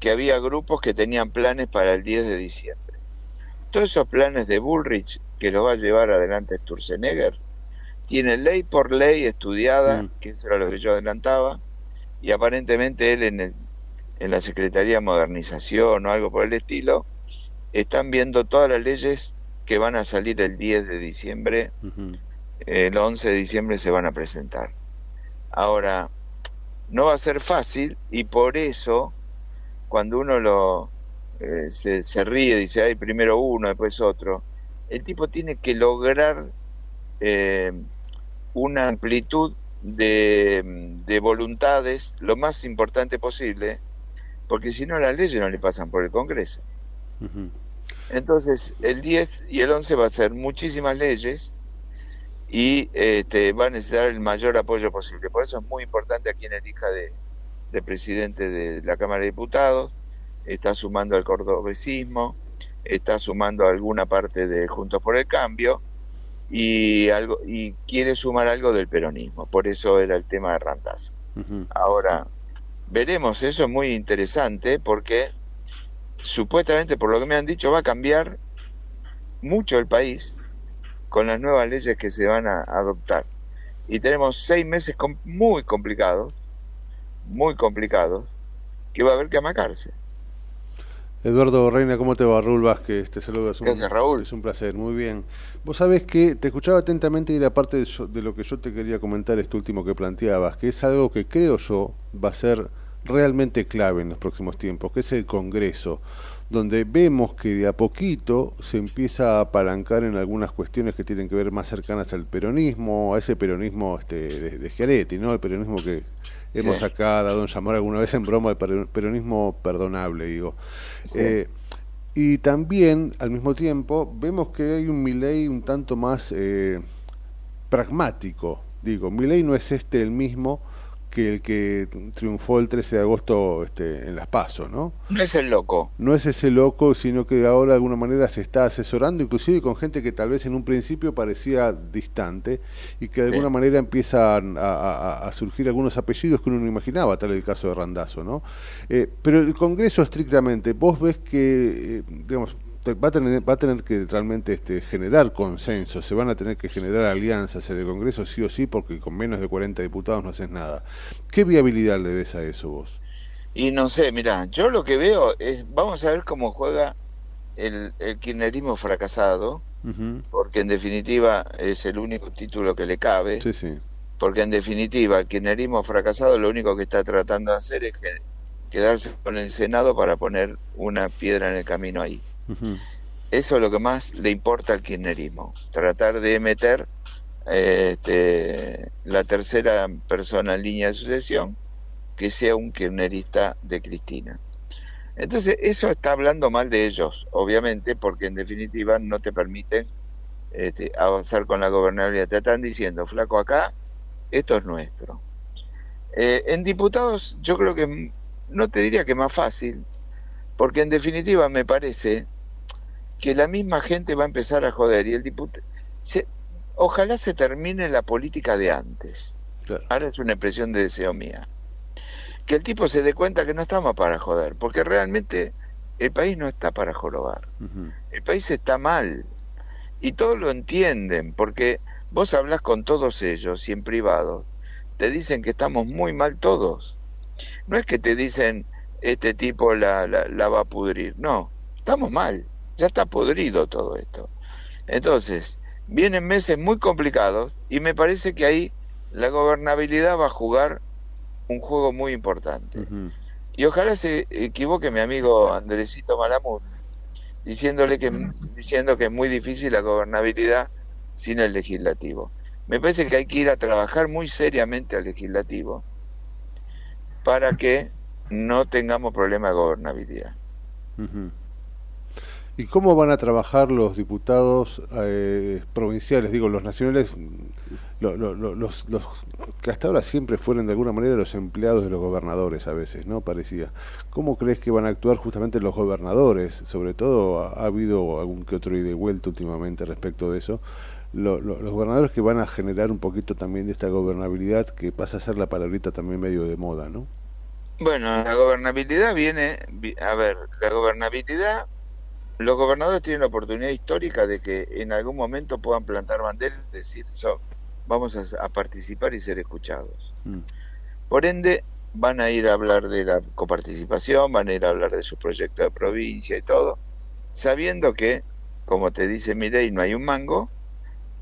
que había grupos que tenían planes para el 10 de diciembre. Todos esos planes de Bullrich, que los va a llevar adelante Sturzenegger, tiene ley por ley estudiada, que eso era lo que yo adelantaba, y aparentemente él en, el- en la Secretaría de Modernización o algo por el estilo, están viendo todas las leyes que van a salir el 10 de diciembre, el 11 de diciembre se van a presentar. Ahora, no va a ser fácil y por eso, cuando uno lo eh, se, se ríe, dice, ay, primero uno, después otro, el tipo tiene que lograr eh, una amplitud de, de voluntades lo más importante posible, porque si no las leyes no le pasan por el Congreso. Entonces, el 10 y el 11 va a ser muchísimas leyes y este, va a necesitar el mayor apoyo posible. Por eso es muy importante a quien elija de, de presidente de la Cámara de Diputados, está sumando al cordobesismo, está sumando alguna parte de Juntos por el Cambio y, algo, y quiere sumar algo del peronismo. Por eso era el tema de Randazo. Ahora, veremos, eso es muy interesante porque supuestamente, por lo que me han dicho, va a cambiar mucho el país con las nuevas leyes que se van a adoptar. Y tenemos seis meses com- muy complicados, muy complicados, que va a haber que amacarse. Eduardo Reina, ¿cómo te va? Raúl Vázquez, te saludo. Es un, Gracias, Raúl. Es un placer, muy bien. Vos sabés que te escuchaba atentamente y era parte de, yo- de lo que yo te quería comentar, esto último que planteabas, que es algo que creo yo va a ser realmente clave en los próximos tiempos, que es el Congreso, donde vemos que de a poquito se empieza a apalancar en algunas cuestiones que tienen que ver más cercanas al peronismo, a ese peronismo este, de, de ¿no? El peronismo que hemos Sí. acá dado en llamar alguna vez en broma el per- peronismo perdonable, digo. Eh, y también, al mismo tiempo, vemos que hay un Milei un tanto más eh, pragmático. Digo, Milei no es este el mismo que el que triunfó el 13 de agosto este, en Las Pasos, ¿no? No es el loco. No es ese loco, sino que ahora de alguna manera se está asesorando, inclusive con gente que tal vez en un principio parecía distante y que de alguna manera empiezan a, a- a surgir algunos apellidos que uno no imaginaba, tal el caso de Randazo, ¿no? Eh, pero el Congreso estrictamente, vos ves que, eh, digamos, va a tener, va a tener que realmente este, generar consenso, se van a tener que generar alianzas en el Congreso sí o sí, porque con menos de 40 diputados no haces nada. ¿Qué viabilidad le ves a eso vos? Y no sé, mira, yo lo que veo es, vamos a ver cómo juega el, el kirchnerismo fracasado, porque en definitiva es el único título que le cabe, Sí, sí. porque en definitiva el kirchnerismo fracasado lo único que está tratando de hacer es que- quedarse con el Senado para poner una piedra en el camino ahí. Eso es lo que más le importa al kirchnerismo, tratar de meter eh, este, la tercera persona en línea de sucesión que sea un kirchnerista de Cristina. Entonces, eso está hablando mal de ellos, obviamente, porque en definitiva no te permiten este, avanzar con la gobernabilidad. Te están diciendo, flaco, acá, esto es nuestro. Eh, en diputados, yo creo que m- no te diría que más fácil, porque en definitiva me parece que la misma gente va a empezar a joder y el diputado... ojalá se termine la política de antes. Ahora es una expresión de deseo mía. Que el tipo se dé cuenta que no estamos para joder, porque realmente el país no está para jorobar. El país está mal. Y todos lo entienden, porque vos hablas con todos ellos y en privado, te dicen que estamos muy mal todos. No es que te dicen, este tipo la, la, la va a pudrir. No, estamos mal. Ya está podrido todo esto. Entonces, vienen meses muy complicados y me parece que ahí la gobernabilidad va a jugar un juego muy importante. Y ojalá se equivoque mi amigo Andresito Malamud, diciéndole que, diciendo que es muy difícil la gobernabilidad sin el legislativo. Me parece que hay que ir a trabajar muy seriamente al legislativo para que no tengamos problema de gobernabilidad. ¿Y cómo van a trabajar los diputados eh, provinciales, digo, los nacionales, los, que hasta ahora siempre fueron de alguna manera los empleados de los gobernadores a veces, ¿no? Parecía. ¿Cómo crees que van a actuar justamente los gobernadores? Sobre todo ha, habido algún que otro ida y vuelta últimamente respecto de eso. los gobernadores que van a generar un poquito también de esta gobernabilidad que pasa a ser la palabrita también medio de moda, ¿no? Bueno, la gobernabilidad viene, a ver, la gobernabilidad los gobernadores tienen la oportunidad histórica de que en algún momento puedan plantar banderas y decir, vamos a, participar y ser escuchados. Mm. Por ende, van a ir a hablar de la coparticipación, van a ir a hablar de su proyecto de provincia y todo, sabiendo que, como te dice mi ley, no hay un mango,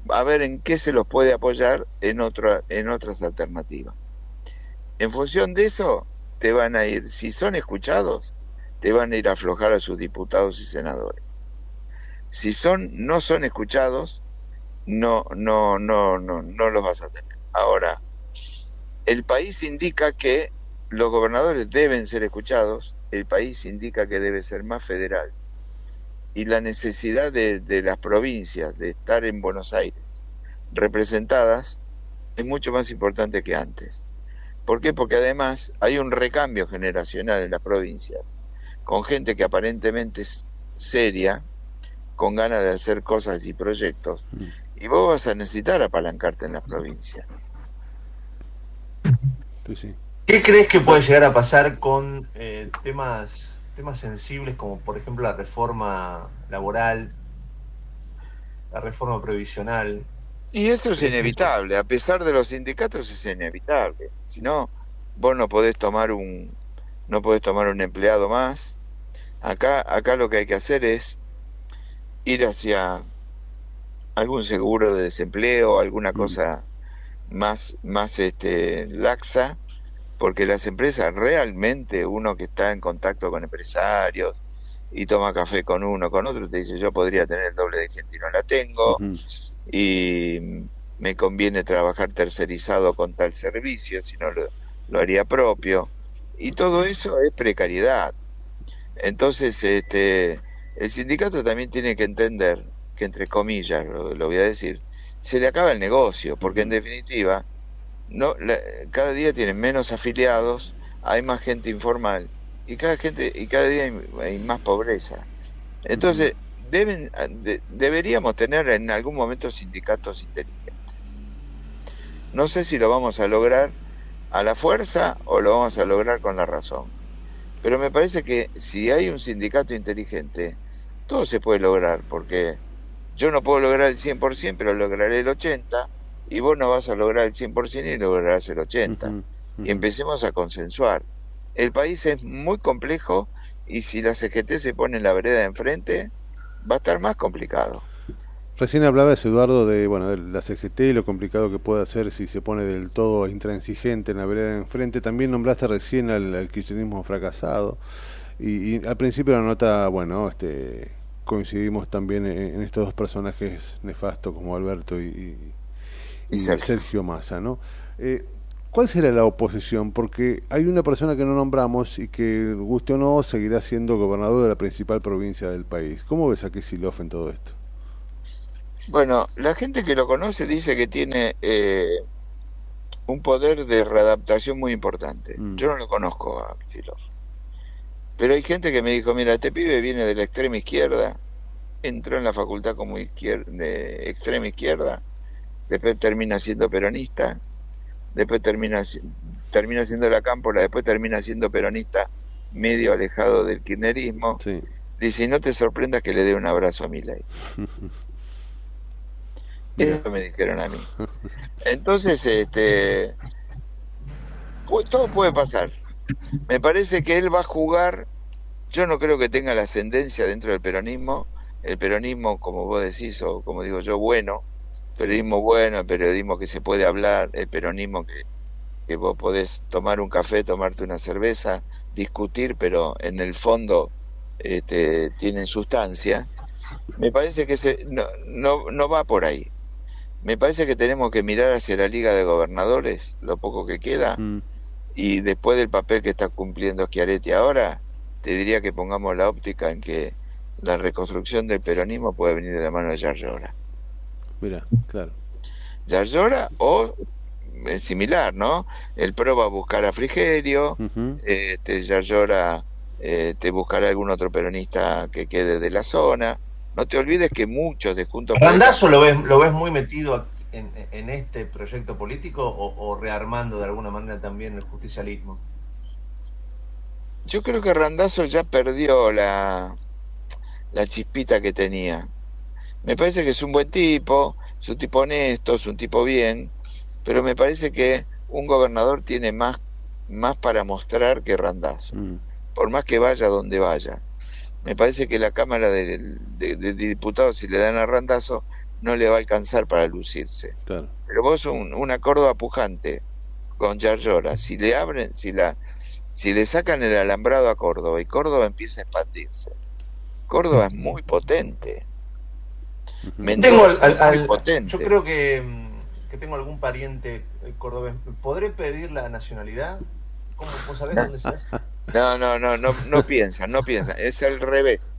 a ver en qué se los puede apoyar en, otra, en otras alternativas. En función de eso, te van a ir, si son escuchados, te van a ir a aflojar a sus diputados y senadores. Si son, no son escuchados, no, no, no, no, no los vas a tener. Ahora, el país indica que los gobernadores deben ser escuchados, el país indica que debe ser más federal. Y la necesidad de, de las provincias de estar en Buenos Aires representadas es mucho más importante que antes. ¿Por qué? Porque además hay un recambio generacional en las provincias con gente que aparentemente es seria, con ganas de hacer cosas y proyectos, mm. y vos vas a necesitar apalancarte en la provincia. Pues ¿Qué crees que puede llegar a pasar con eh, temas, temas sensibles como por ejemplo la reforma laboral, la reforma previsional? Y eso es inevitable, a pesar de los sindicatos es inevitable. Si no, vos no podés tomar un, no puedes tomar un empleado más. Acá, acá lo que hay que hacer es ir hacia algún seguro de desempleo, alguna mm. cosa más, más este, laxa, porque las empresas realmente, uno que está en contacto con empresarios y toma café con uno, con otro, te dice, yo podría tener el doble de gente y no la tengo, y me conviene trabajar tercerizado con tal servicio, si no lo, lo haría propio. Y todo eso es precariedad. Entonces, este, el sindicato también tiene que entender que, entre comillas, lo, voy a decir, se le acaba el negocio, porque en definitiva, no, cada día tienen menos afiliados, hay más gente informal y cada gente y cada día hay, más pobreza. Entonces, deben, deberíamos tener en algún momento sindicatos inteligentes. No sé si lo vamos a lograr a la fuerza o lo vamos a lograr con la razón. Pero me parece que si hay un sindicato inteligente, todo se puede lograr, porque yo no puedo lograr el 100%, pero lograré el 80%, y vos no vas a lograr el 100% y lograrás el 80%. Y empecemos a consensuar. El país es muy complejo y si la CGT se pone en la vereda de enfrente, va a estar más complicado. Recién hablabas, Eduardo, de, bueno, de la CGT y lo complicado que puede hacer si se pone del todo intransigente en la vereda de enfrente. También nombraste recién al, kirchnerismo fracasado. Y, al principio de la nota, bueno, este, coincidimos también en, estos dos personajes nefastos como Alberto y, Sergio. Massa, ¿no? Eh, ¿Cuál será la oposición? Porque hay una persona que no nombramos y que, guste o no, seguirá siendo gobernador de la principal provincia del país. ¿Cómo ves a Kicillof en todo esto? Bueno, la gente que lo conoce dice que tiene eh, un poder de readaptación muy importante. Mm. Yo no lo conozco a Kicillof. Pero hay gente que me dijo, mira, este pibe viene de la extrema izquierda, entró en la facultad como izquierda, de extrema izquierda, después termina siendo peronista, después termina, termina siendo la cámpora, después termina siendo peronista medio alejado del kirchnerismo. Dice, no te sorprendas que le dé un abrazo a mi ley. Eso me dijeron a mí. Entonces, este, todo puede pasar. Me parece que él va a jugar, yo no creo que tenga la ascendencia dentro del peronismo, el peronismo, como vos decís, o como digo yo, bueno, Periodismo bueno, el periodismo que se puede hablar, el peronismo que, que vos podés tomar un café, tomarte una cerveza, discutir, pero en el fondo este, tienen sustancia. Me parece que se, no, no, no va por ahí. Me parece que tenemos que mirar hacia la Liga de Gobernadores, lo poco que queda, Mm. y después del papel que está cumpliendo Schiaretti ahora, te diría que pongamos la óptica en que la reconstrucción del peronismo puede venir de la mano de Yarlora. Mira, claro. Yarlora o eh, similar, ¿no? El PRO va a buscar a Frigerio, Ujú. este, Yarlora eh, te buscará algún otro peronista que quede de la zona. No te olvides que muchos de Juntos por el ¿Randazo lo ves, lo ves muy metido en, en este proyecto político o, o rearmando de alguna manera también el justicialismo? Yo creo que Randazo ya perdió la, la chispita que tenía. Me parece que es un buen tipo, es un tipo honesto, es un tipo bien, pero me parece que un gobernador tiene más, más para mostrar que Randazo, Mm. por más que vaya donde vaya. Me parece que la Cámara de, de- de Diputados, si le dan a Randazo, no le va a alcanzar para lucirse. Claro. Pero vos un, una Córdoba pujante con Yarlora, si le abren, si la si le sacan el alambrado a Córdoba y Córdoba empieza a expandirse, Córdoba es muy potente. Tengo al- al- muy potente. yo creo que, mm, que tengo algún pariente eh, cordobés. ¿Podré pedir la nacionalidad? ¿Cómo, ¿Vos sabés dónde se hace? No, no, no, no, no piensan, no piensan, es al revés.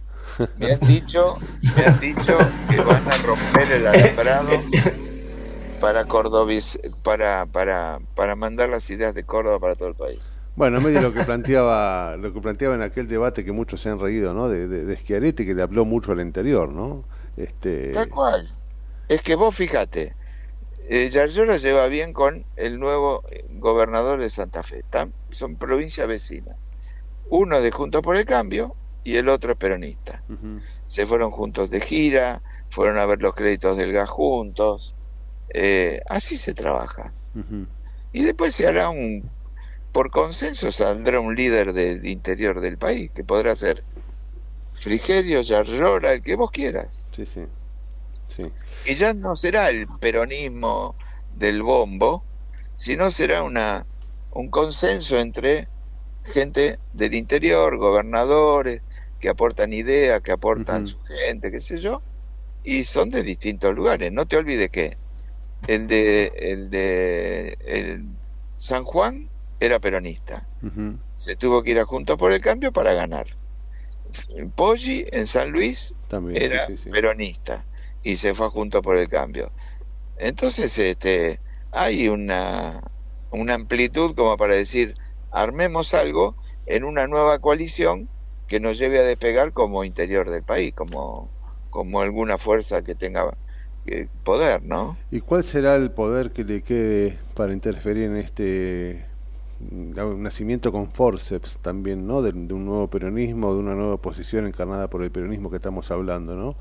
Me han dicho, me han dicho que van a romper el alambrado para Córdovis, para, para, para mandar las ideas de Córdoba para todo el país. Bueno, en medio lo que planteaba, lo que planteaba en aquel debate que muchos se han reído, ¿no? De, de, de Schiaretti que le habló mucho al interior, ¿no? Este, Tal cual. Es que vos fíjate, eh, Yarlora lleva bien con el nuevo gobernador de Santa Fe. ¿tá? Son provincias vecinas. Uno de Juntos por el Cambio y el otro es peronista. Se fueron juntos de gira, fueron a ver los créditos del gas juntos. Eh, así se trabaja. Y después se hará un, por consenso saldrá un líder del interior del país, que podrá ser Frigerio, Yarlora, el que vos quieras. Sí, sí. Sí. Y ya no será el peronismo del bombo, sino será una un consenso entre gente del interior, gobernadores, que aportan ideas, que aportan su gente, qué sé yo, y son de distintos lugares. No te olvides que el de el de el San Juan era peronista. Se tuvo que ir a Juntos por el Cambio para ganar. Poggi en San Luis También, era sí, sí, sí. peronista y se fue a Juntos por el Cambio. Entonces, este, hay una, una amplitud como para decir, armemos algo en una nueva coalición que nos lleve a despegar como interior del país, como, como alguna fuerza que tenga eh, poder, ¿no? ¿Y cuál será el poder que le quede para interferir en este nacimiento con forceps también, ¿no? De, de un nuevo peronismo, de una nueva oposición encarnada por el peronismo que estamos hablando, ¿no?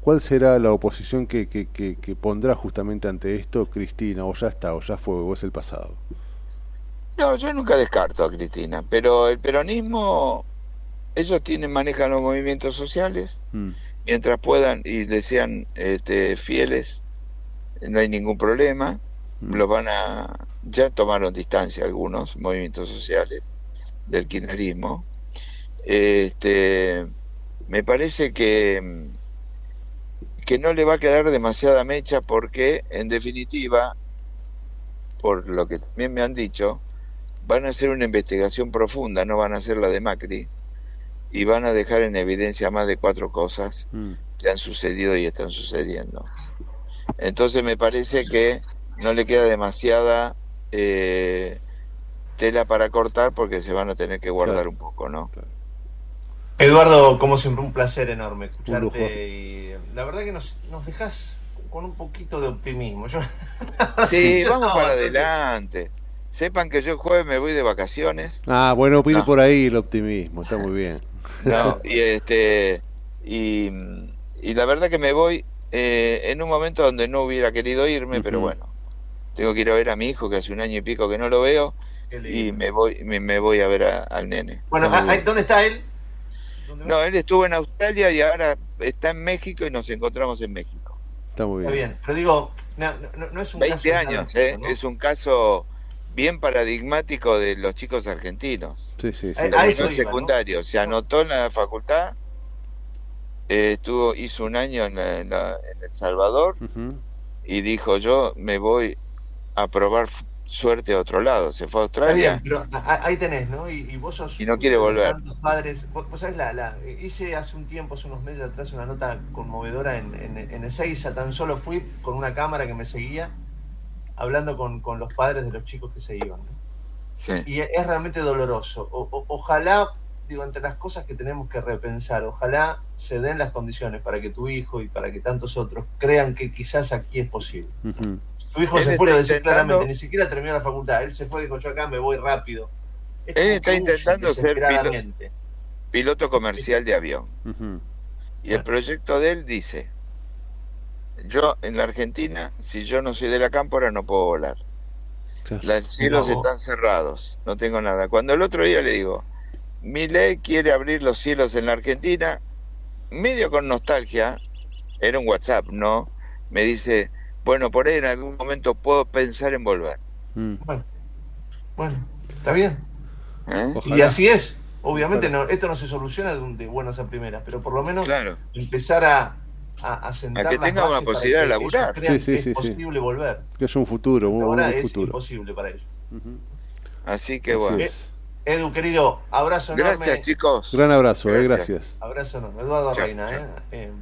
¿Cuál será la oposición que, que, que pondrá justamente ante esto Cristina? ¿O ya está, o ya fue, o es el pasado? No, yo nunca descarto a Cristina, pero el peronismo, ellos tienen, manejan los movimientos sociales, Mm. mientras puedan y les sean este, fieles, no hay ningún problema. Lo van a. Ya tomaron distancia algunos movimientos sociales del kirchnerismo. Este, me parece que, que no le va a quedar demasiada mecha porque, en definitiva, por lo que también me han dicho, van a hacer una investigación profunda, no van a hacer la de Macri, y van a dejar en evidencia más de cuatro cosas Mm. que han sucedido y están sucediendo. Entonces me parece que no le queda demasiada eh, tela para cortar porque se van a tener que guardar Claro. un poco, ¿no? Eduardo, como siempre, un placer enorme escucharte y la verdad que nos, nos dejas con un poquito de optimismo. Yo, Sí, Yo vamos para adelante. Sepan que yo el jueves me voy de vacaciones. Ah, bueno, pide No. por ahí el optimismo, está muy bien. No, y este y, y la verdad que me voy eh, en un momento donde no hubiera querido irme, pero bueno, tengo que ir a ver a mi hijo que hace un año y pico que no lo veo y me voy me, me voy a ver a- al nene. Bueno, ah, bien. ¿dónde está él? No, él estuvo en Australia y ahora está en México y nos encontramos en México. Está muy Está bien. bien. Pero digo, no, no- no es un 20 caso años, nada ¿eh? Es un caso bien paradigmático de los chicos argentinos. Sí, sí, secundario, se anotó en la facultad, eh, estuvo, hizo un año en, la- en la- en El Salvador y dijo yo me voy a probar suerte a otro lado. Se fue a Australia. bien, pero ahí tenés, ¿no? Y, y vos sos. Y no quiere volver. Padres. Vos, vos sabés, la, la, hice hace un tiempo, hace unos meses atrás, una nota conmovedora en, en, en Ezeiza. Tan solo fui con una cámara que me seguía, hablando con, con los padres de los chicos que se iban. ¿no? Sí. Y es realmente doloroso. O- o- ojalá, digo, entre las cosas que tenemos que repensar, ojalá se den las condiciones para que tu hijo y para que tantos otros crean que quizás aquí es posible. Tu hijo Él se fue, lo decís intentando- claramente, ni siquiera terminó la facultad. Él se fue y dijo, yo acá me voy rápido. Es Él está intentando ser piloto, desesperadamente. piloto comercial de avión. Y el proyecto de él dice, yo en la Argentina, si yo no soy de la cámpora, no puedo volar. Claro. Los cielos No. están cerrados, no tengo nada. Cuando el otro día le digo, mi ley quiere abrir los cielos en la Argentina, medio con nostalgia, era un WhatsApp, ¿no? Me dice, bueno, por ahí en algún momento puedo pensar en volver. Mm. Bueno, bueno, está bien. ¿eh? Y así es. Obviamente no, esto no se soluciona de, un- de buenas a primeras, pero por lo menos Claro. empezar a, a, a sentar A que las tenga una posibilidad de laburar. Sí, sí, que es sí, sí. posible volver. Que es un futuro, un, Ahora un es futuro. imposible para ellos. Ujú. Así que Así bueno. es. Edu, querido, abrazo enorme. Gracias, chicos. Gran abrazo, eh, Gracias. gracias. Abrazo enorme. Eduardo Chao, Reina, chao. eh, eh,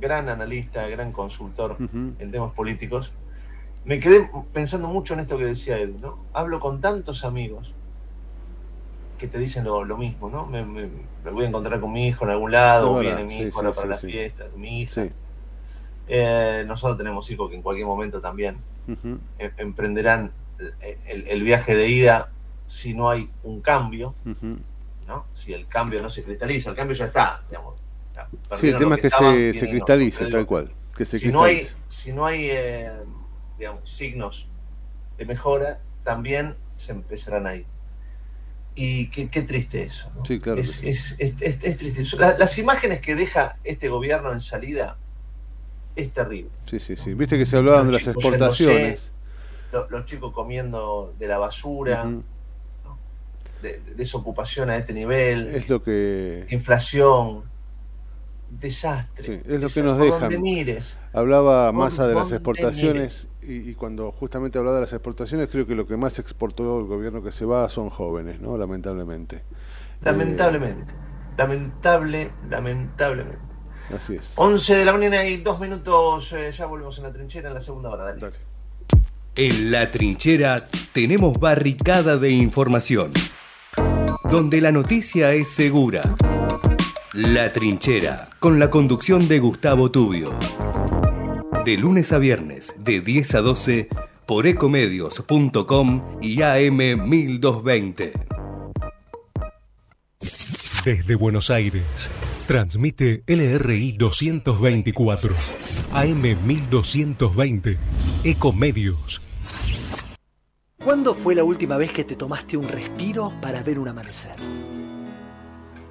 gran analista, gran consultor Ujú. en temas políticos. Me quedé pensando mucho en esto que decía Edu, ¿no? Hablo con tantos amigos que te dicen lo, lo mismo, ¿no? Me, me- me voy a encontrar con mi hijo en algún lado, o viene mi hijo sí, para sí, la sí. fiesta, mi hija. Eh, nosotros tenemos hijos que en cualquier momento también eh, emprenderán el, el- el viaje de ida si no hay un cambio. ¿no? Si el cambio no se cristaliza, el cambio ya está, digamos. Ya Sí, el tema es que estaban, se, se cristalice, tal cual. Que se si no hay, cristalice. si no hay eh, digamos, signos de mejora, también se empezarán a ir. Y qué, qué triste eso. ¿no? Sí, claro Es, sí. es- es- es- es triste. eso. La- las imágenes que deja este gobierno en salida es terrible. Sí, sí, sí. Viste que se hablaban de las exportaciones. Lo- Los, chicos comiendo de la basura, de, de desocupación a este nivel, Es lo que inflación, desastre. Sí, es lo que nos dejan. donde mires. Hablaba Massa de las exportaciones y, y cuando justamente hablaba de las exportaciones creo que lo que más exportó el gobierno que se va son jóvenes, ¿no? Lamentablemente. Lamentablemente. Lamentable, lamentablemente. Eh, así es. 11 de la mañana y dos minutos. eh, ya volvemos en la trinchera en la segunda hora. Dale. Dale. En la trinchera tenemos barricada de información, donde la noticia es segura. La trinchera, con la conducción de Gustavo Tubio. De lunes a viernes, de 10 a 12, por ecomedios.com y AM 1220. Desde Buenos Aires, transmite LRI 224, AM 1220, Ecomedios. ¿Cuándo fue la última vez que te tomaste un respiro para ver un amanecer?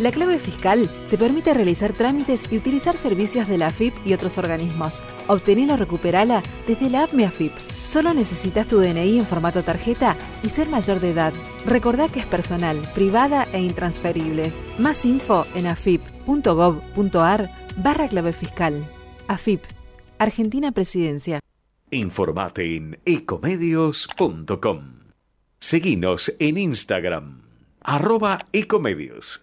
La clave fiscal te permite realizar trámites y utilizar servicios de la AFIP y otros organismos. Obtenela o recuperala desde la app AFIP. Solo necesitas tu DNI en formato tarjeta y ser mayor de edad. Recordá que es personal, privada e intransferible. Más info en afip.gov.ar barra clave fiscal. AFIP. Argentina Presidencia. Informate en ecomedios.com. Seguinos en Instagram, arroba ecomedios.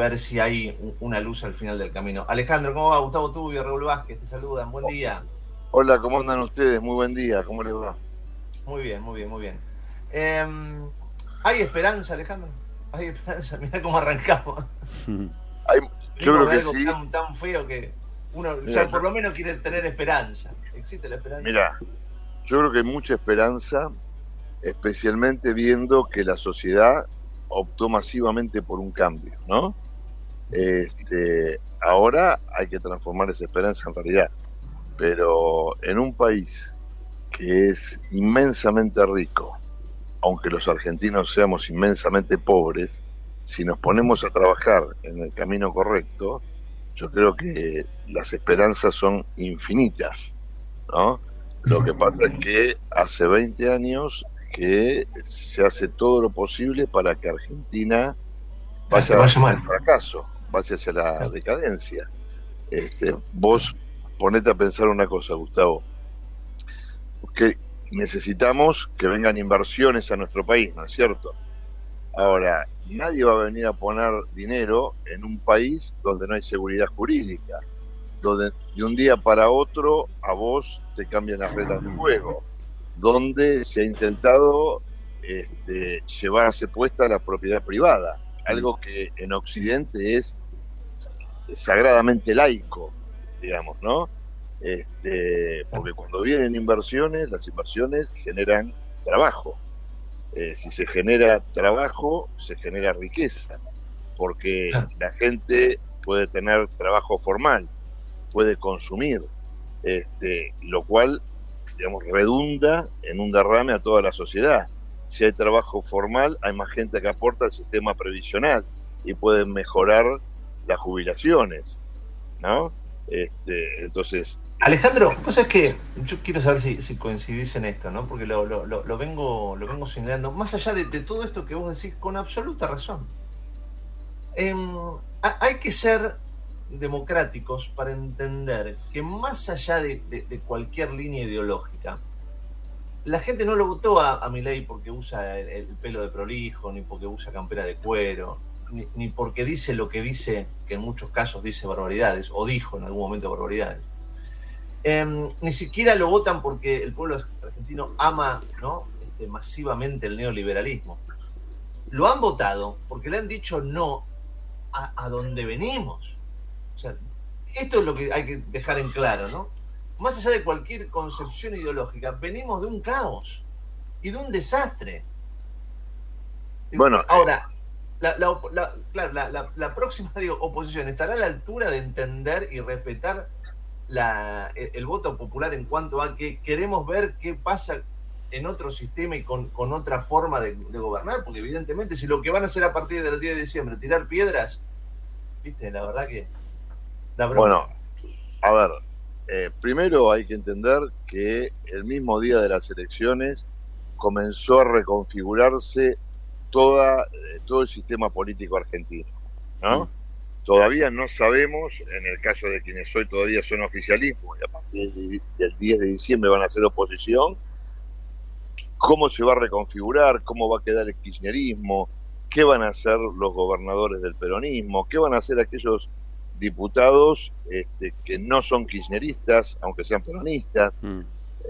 Ver si hay una luz al final del camino. Alejandro, ¿cómo va? Gustavo Tubio, Raúl Vázquez, te saludan. Buen día. Hola, ¿cómo andan ustedes? Muy buen día, ¿cómo les va? Muy bien, muy bien, muy bien. Em, ¿Hay esperanza, Alejandro? Hay esperanza. Mirá cómo arrancamos. Hay- yo creo que algo sí. tan, tan feo que uno Mira, ya por lo menos quiere tener esperanza. ¿Existe la esperanza? Mira, yo creo que hay mucha esperanza, especialmente viendo que la sociedad optó masivamente por un cambio, ¿no? Este, ahora hay que transformar esa esperanza en realidad. Pero en un país que es inmensamente rico, aunque los argentinos seamos inmensamente pobres, si nos ponemos a trabajar en el camino correcto, yo creo que las esperanzas son infinitas, ¿no? Lo que pasa es que hace 20 años que se hace todo lo posible para que Argentina vaya, vaya mal. el fracaso, vaya hacia la decadencia. Este, vos ponete a pensar una cosa, Gustavo, que necesitamos que vengan inversiones a nuestro país, ¿no es cierto? Ahora, nadie va a venir a poner dinero en un país donde no hay seguridad jurídica, donde de un día para otro a vos te cambian las reglas del juego, donde se ha intentado este, llevarse puesta la propiedad privada, algo que en Occidente es sagradamente laico, digamos, ¿no? Este, porque cuando vienen inversiones, las inversiones generan trabajo. Eh, si se genera trabajo, se genera riqueza. porque la gente puede tener trabajo formal, puede consumir, este, lo cual, digamos, redunda en un derrame a toda la sociedad. Si hay trabajo formal, hay más gente que aporta al sistema previsional y pueden mejorar las jubilaciones, ¿no? Este, entonces, Alejandro, pues es que yo quiero saber si, si coincidís en esto, ¿no? Porque lo, lo- lo- vengo, lo vengo señalando. Más allá de, todo esto que vos decís, con absoluta razón. Em, ha- hay que ser democráticos para entender que más allá de, cualquier línea ideológica, la gente no lo votó a, a Milei porque usa el pelo de prolijo, ni porque usa campera de cuero, ni, ni porque dice lo que dice, que en muchos casos dice barbaridades, o dijo en algún momento barbaridades. Em, ni siquiera lo votan porque el pueblo argentino ama ¿no? Este, masivamente el neoliberalismo. Lo han votado porque le han dicho no a, a donde venimos. O sea, esto es lo que hay que dejar en claro, ¿no? Más allá de cualquier concepción ideológica, venimos de un caos y de un desastre. Bueno, ahora, la, la la- claro, la- próxima oposición estará a la altura de entender y respetar la- el, voto popular en cuanto a que queremos ver qué pasa en otro sistema y con, con otra forma de, gobernar, porque evidentemente si lo que van a hacer a partir del 10 de diciembre, tirar piedras, viste, la verdad que. Bueno, a ver, eh, primero hay que entender que el mismo día de las elecciones comenzó a reconfigurarse toda, eh, todo el sistema político argentino, ¿no? Todavía no sabemos, en el caso de quienes hoy todavía son oficialismo y a partir de- del 10 de diciembre van a ser oposición, cómo se va a reconfigurar, cómo va a quedar el kirchnerismo, qué van a hacer los gobernadores del peronismo, qué van a hacer aquellos diputados este, que no son kirchneristas, aunque sean peronistas.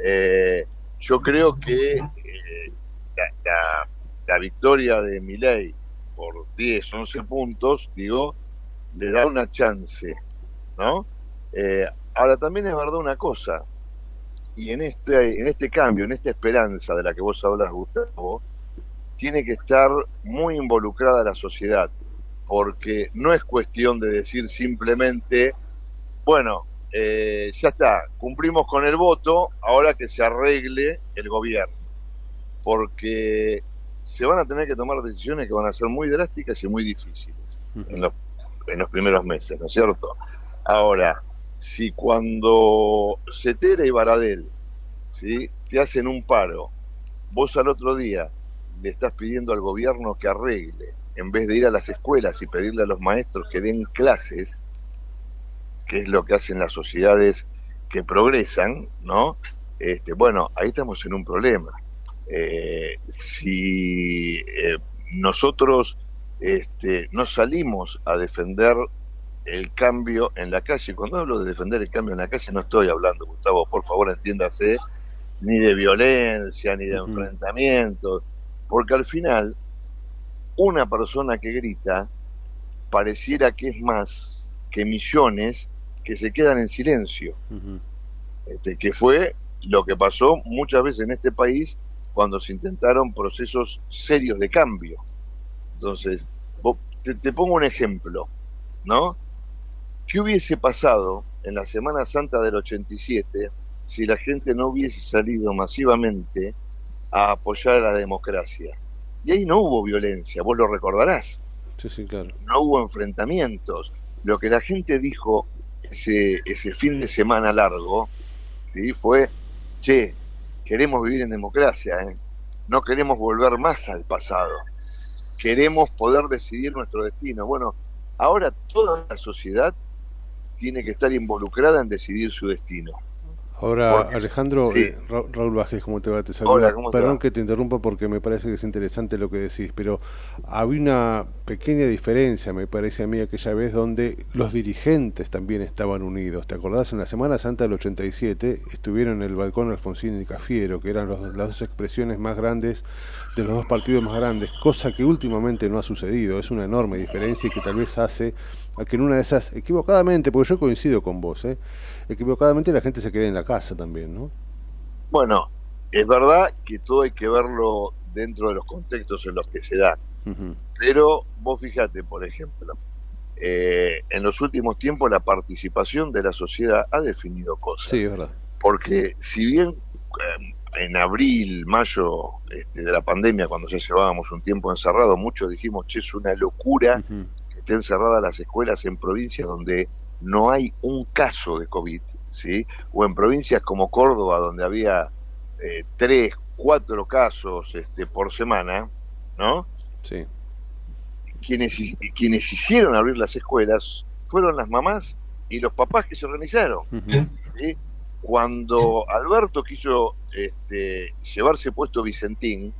Eh, yo creo que eh, la, la- la victoria de Milei por 10, 11 puntos, digo, le da una chance, ¿no? Eh, ahora también es verdad una cosa, y en este, en este cambio, en esta esperanza de la que vos hablas, Gustavo, tiene que estar muy involucrada la sociedad, porque no es cuestión de decir simplemente, bueno, eh, ya está, cumplimos con el voto, ahora que se arregle el gobierno, porque se van a tener que tomar decisiones que van a ser muy drásticas y muy difíciles en los, en los primeros meses, ¿no es cierto? Ahora, si cuando Cetera y Baradel ¿sí? te hacen un paro, vos al otro día le estás pidiendo al gobierno que arregle, en vez de ir a las escuelas y pedirle a los maestros que den clases, que es lo que hacen las sociedades que progresan, ¿no? Este, bueno, ahí estamos en un problema. Eh, si eh, nosotros este, no salimos a defender el cambio en la calle, cuando hablo de defender el cambio en la calle no estoy hablando, Gustavo, por favor entiéndase, ni de violencia, ni de enfrentamientos, porque al final una persona que grita pareciera que es más que millones que se quedan en silencio, este, que fue lo que pasó muchas veces en este país cuando se intentaron procesos serios de cambio. Entonces, te pongo un ejemplo, ¿no? ¿Qué hubiese pasado en la Semana Santa del 87 si la gente no hubiese salido masivamente a apoyar a la democracia? Y ahí no hubo violencia, vos lo recordarás. Sí, sí, claro. No hubo enfrentamientos. Lo que la gente dijo ese, ese fin de semana largo ¿sí? fue, che, queremos vivir en democracia, ¿eh? no queremos volver más al pasado, queremos poder decidir nuestro destino. Bueno, ahora toda la sociedad tiene que estar involucrada en decidir su destino. Ahora, Porque- Alejandro, sí. eh, Ra- Raúl Vázquez, ¿cómo te va? Te saluda. Hola, ¿cómo te Perdón va? que te interrumpa porque me parece que es interesante lo que decís, pero había una pequeña diferencia, me parece a mí, aquella vez donde los dirigentes también estaban unidos. ¿Te acordás? En la Semana Santa del 87 estuvieron en el balcón Alfonsín y Cafiero, que eran los- las dos expresiones más grandes de los dos partidos más grandes, cosa que últimamente no ha sucedido. Es una enorme diferencia y que tal vez hace a que en una de esas, equivocadamente, porque yo coincido con vos, ¿eh? Equivocadamente la gente se quede en la casa también, ¿no? Bueno, es verdad que todo hay que verlo dentro de los contextos en los que se da. Pero vos fijate, por ejemplo, eh, en los últimos tiempos la participación de la sociedad ha definido cosas. Sí, es verdad. Porque si bien eh, en abril, mayo este, de la pandemia, cuando ya llevábamos un tiempo encerrado, muchos dijimos, che, es una locura que estén encerradas las escuelas en provincias donde no hay un caso de COVID, ¿sí? O en provincias como Córdoba, donde había eh, tres, cuatro casos este, por semana, ¿no? Sí. Quienes, quienes hicieron abrir las escuelas fueron las mamás y los papás que se organizaron. ¿sí? Cuando Alberto quiso este, llevarse puesto Vicentín,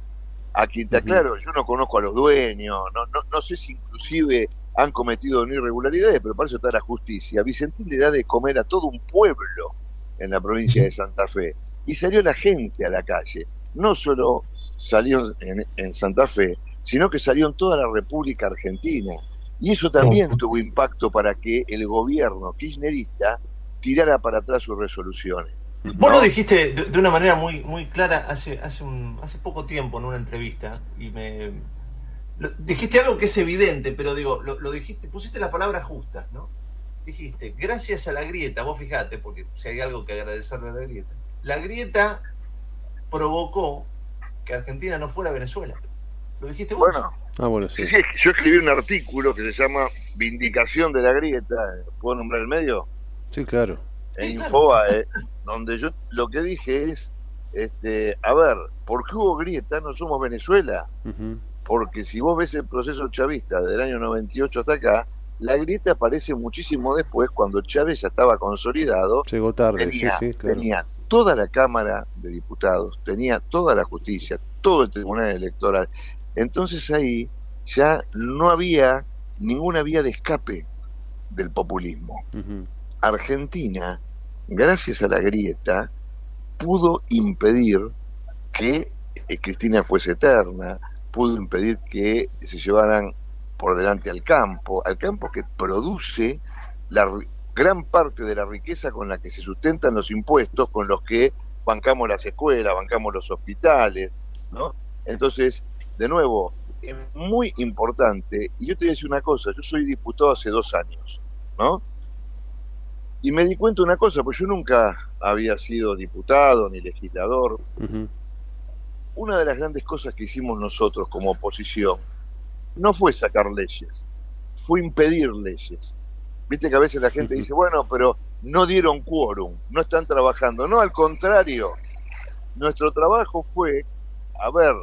a quien te aclaro, yo no conozco a los dueños, no, no, no sé si inclusive han cometido irregularidades, pero para eso está la justicia. Vicentín le da de comer a todo un pueblo en la provincia de Santa Fe. Y salió la gente a la calle. No solo salió en, en Santa Fe, sino que salió en toda la República Argentina. Y eso también tuvo impacto para que el gobierno kirchnerista tirara para atrás sus resoluciones. Vos lo dijiste de, de una manera muy, muy clara hace, hace, un, hace poco tiempo en una entrevista y me lo- dijiste algo que es evidente, pero digo, lo, lo dijiste, pusiste las palabras justas, ¿no? Dijiste, gracias a la grieta, vos fijate, porque si hay algo que agradecerle a la grieta, la grieta provocó que Argentina no fuera Venezuela. Lo dijiste vos. Bueno, Ah, bueno, sí. Sí, sí, yo escribí un artículo que se llama Vindicación de la Grieta, ¿puedo nombrar el medio? Sí, claro. En Infobae, donde yo lo que dije es, este, a ver, ¿por qué hubo grieta? No somos Venezuela. Porque si vos ves el proceso chavista del año 98 hasta acá, la grieta aparece muchísimo después, cuando Chávez ya estaba consolidado, Llegó tarde, tenía, sí, sí, claro. tenía toda la Cámara de Diputados, tenía toda la justicia, todo el Tribunal Electoral. Entonces ahí ya no había ninguna vía de escape del populismo. Argentina, gracias a la grieta, pudo impedir que eh, Cristina fuese eterna, pudo impedir que se llevaran por delante al campo, al campo que produce la gran parte de la riqueza con la que se sustentan los impuestos, con los que bancamos las escuelas, bancamos los hospitales, ¿no? Entonces, de nuevo, es muy importante, y yo te voy a decir una cosa, yo soy diputado hace dos años, ¿no? Y me di cuenta una cosa, pues yo nunca había sido diputado ni legislador. Una de las grandes cosas que hicimos nosotros como oposición no fue sacar leyes, fue impedir leyes. Viste que a veces la gente dice, bueno, pero no dieron quórum, no están trabajando. No, al contrario, nuestro trabajo fue haber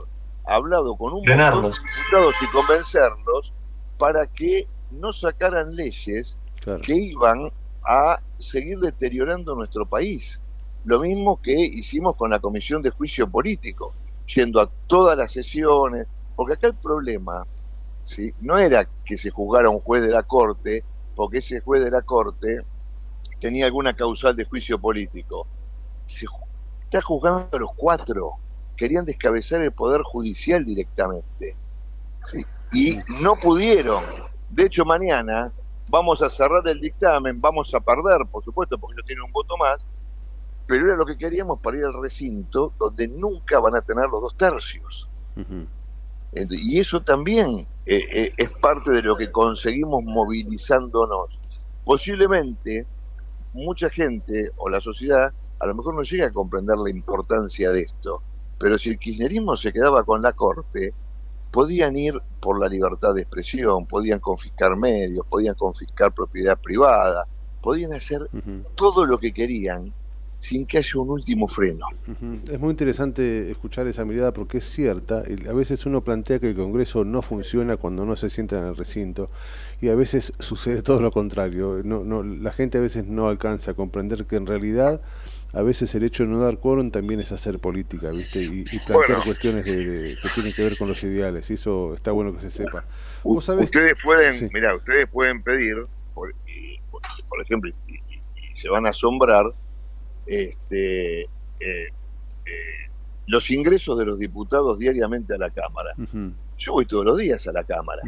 hablado con un montón de diputados y convencerlos para que no sacaran leyes Claro. que iban a seguir deteriorando nuestro país. Lo mismo que hicimos con la Comisión de Juicio Político, yendo a todas las sesiones, porque acá el problema ¿sí? no era que se juzgara un juez de la Corte, porque ese juez de la Corte tenía alguna causal de juicio político. Se está juzgando a los cuatro. Querían descabezar el Poder Judicial directamente. Y no pudieron. De hecho, mañana vamos a cerrar el dictamen, vamos a perder, por supuesto, porque ellos tienen un voto más, pero era lo que queríamos para ir al recinto donde nunca van a tener los dos tercios. Y eso también eh, eh, es parte de lo que conseguimos movilizándonos. Posiblemente mucha gente o la sociedad a lo mejor no llega a comprender la importancia de esto, pero si el kirchnerismo se quedaba con la corte, podían ir por la libertad de expresión, podían confiscar medios, podían confiscar propiedad privada, podían hacer todo lo que querían sin que haya un último freno. Es muy interesante escuchar esa mirada porque es cierta. A veces uno plantea que el Congreso no funciona cuando no se sienta en el recinto y a veces sucede todo lo contrario. No, no, la gente a veces no alcanza a comprender que en realidad a veces el hecho de no dar quórum también es hacer política, ¿viste? Y, y plantear Bueno. cuestiones de- de- que tienen que ver con los ideales. Y eso está bueno que se sepa. U- ¿Vos sabés? Ustedes pueden, Sí. mira, ustedes pueden pedir, por, y- por- por ejemplo, y- y se van a asombrar, este, eh, eh, los ingresos de los diputados diariamente a la Cámara. Yo voy todos los días a la Cámara.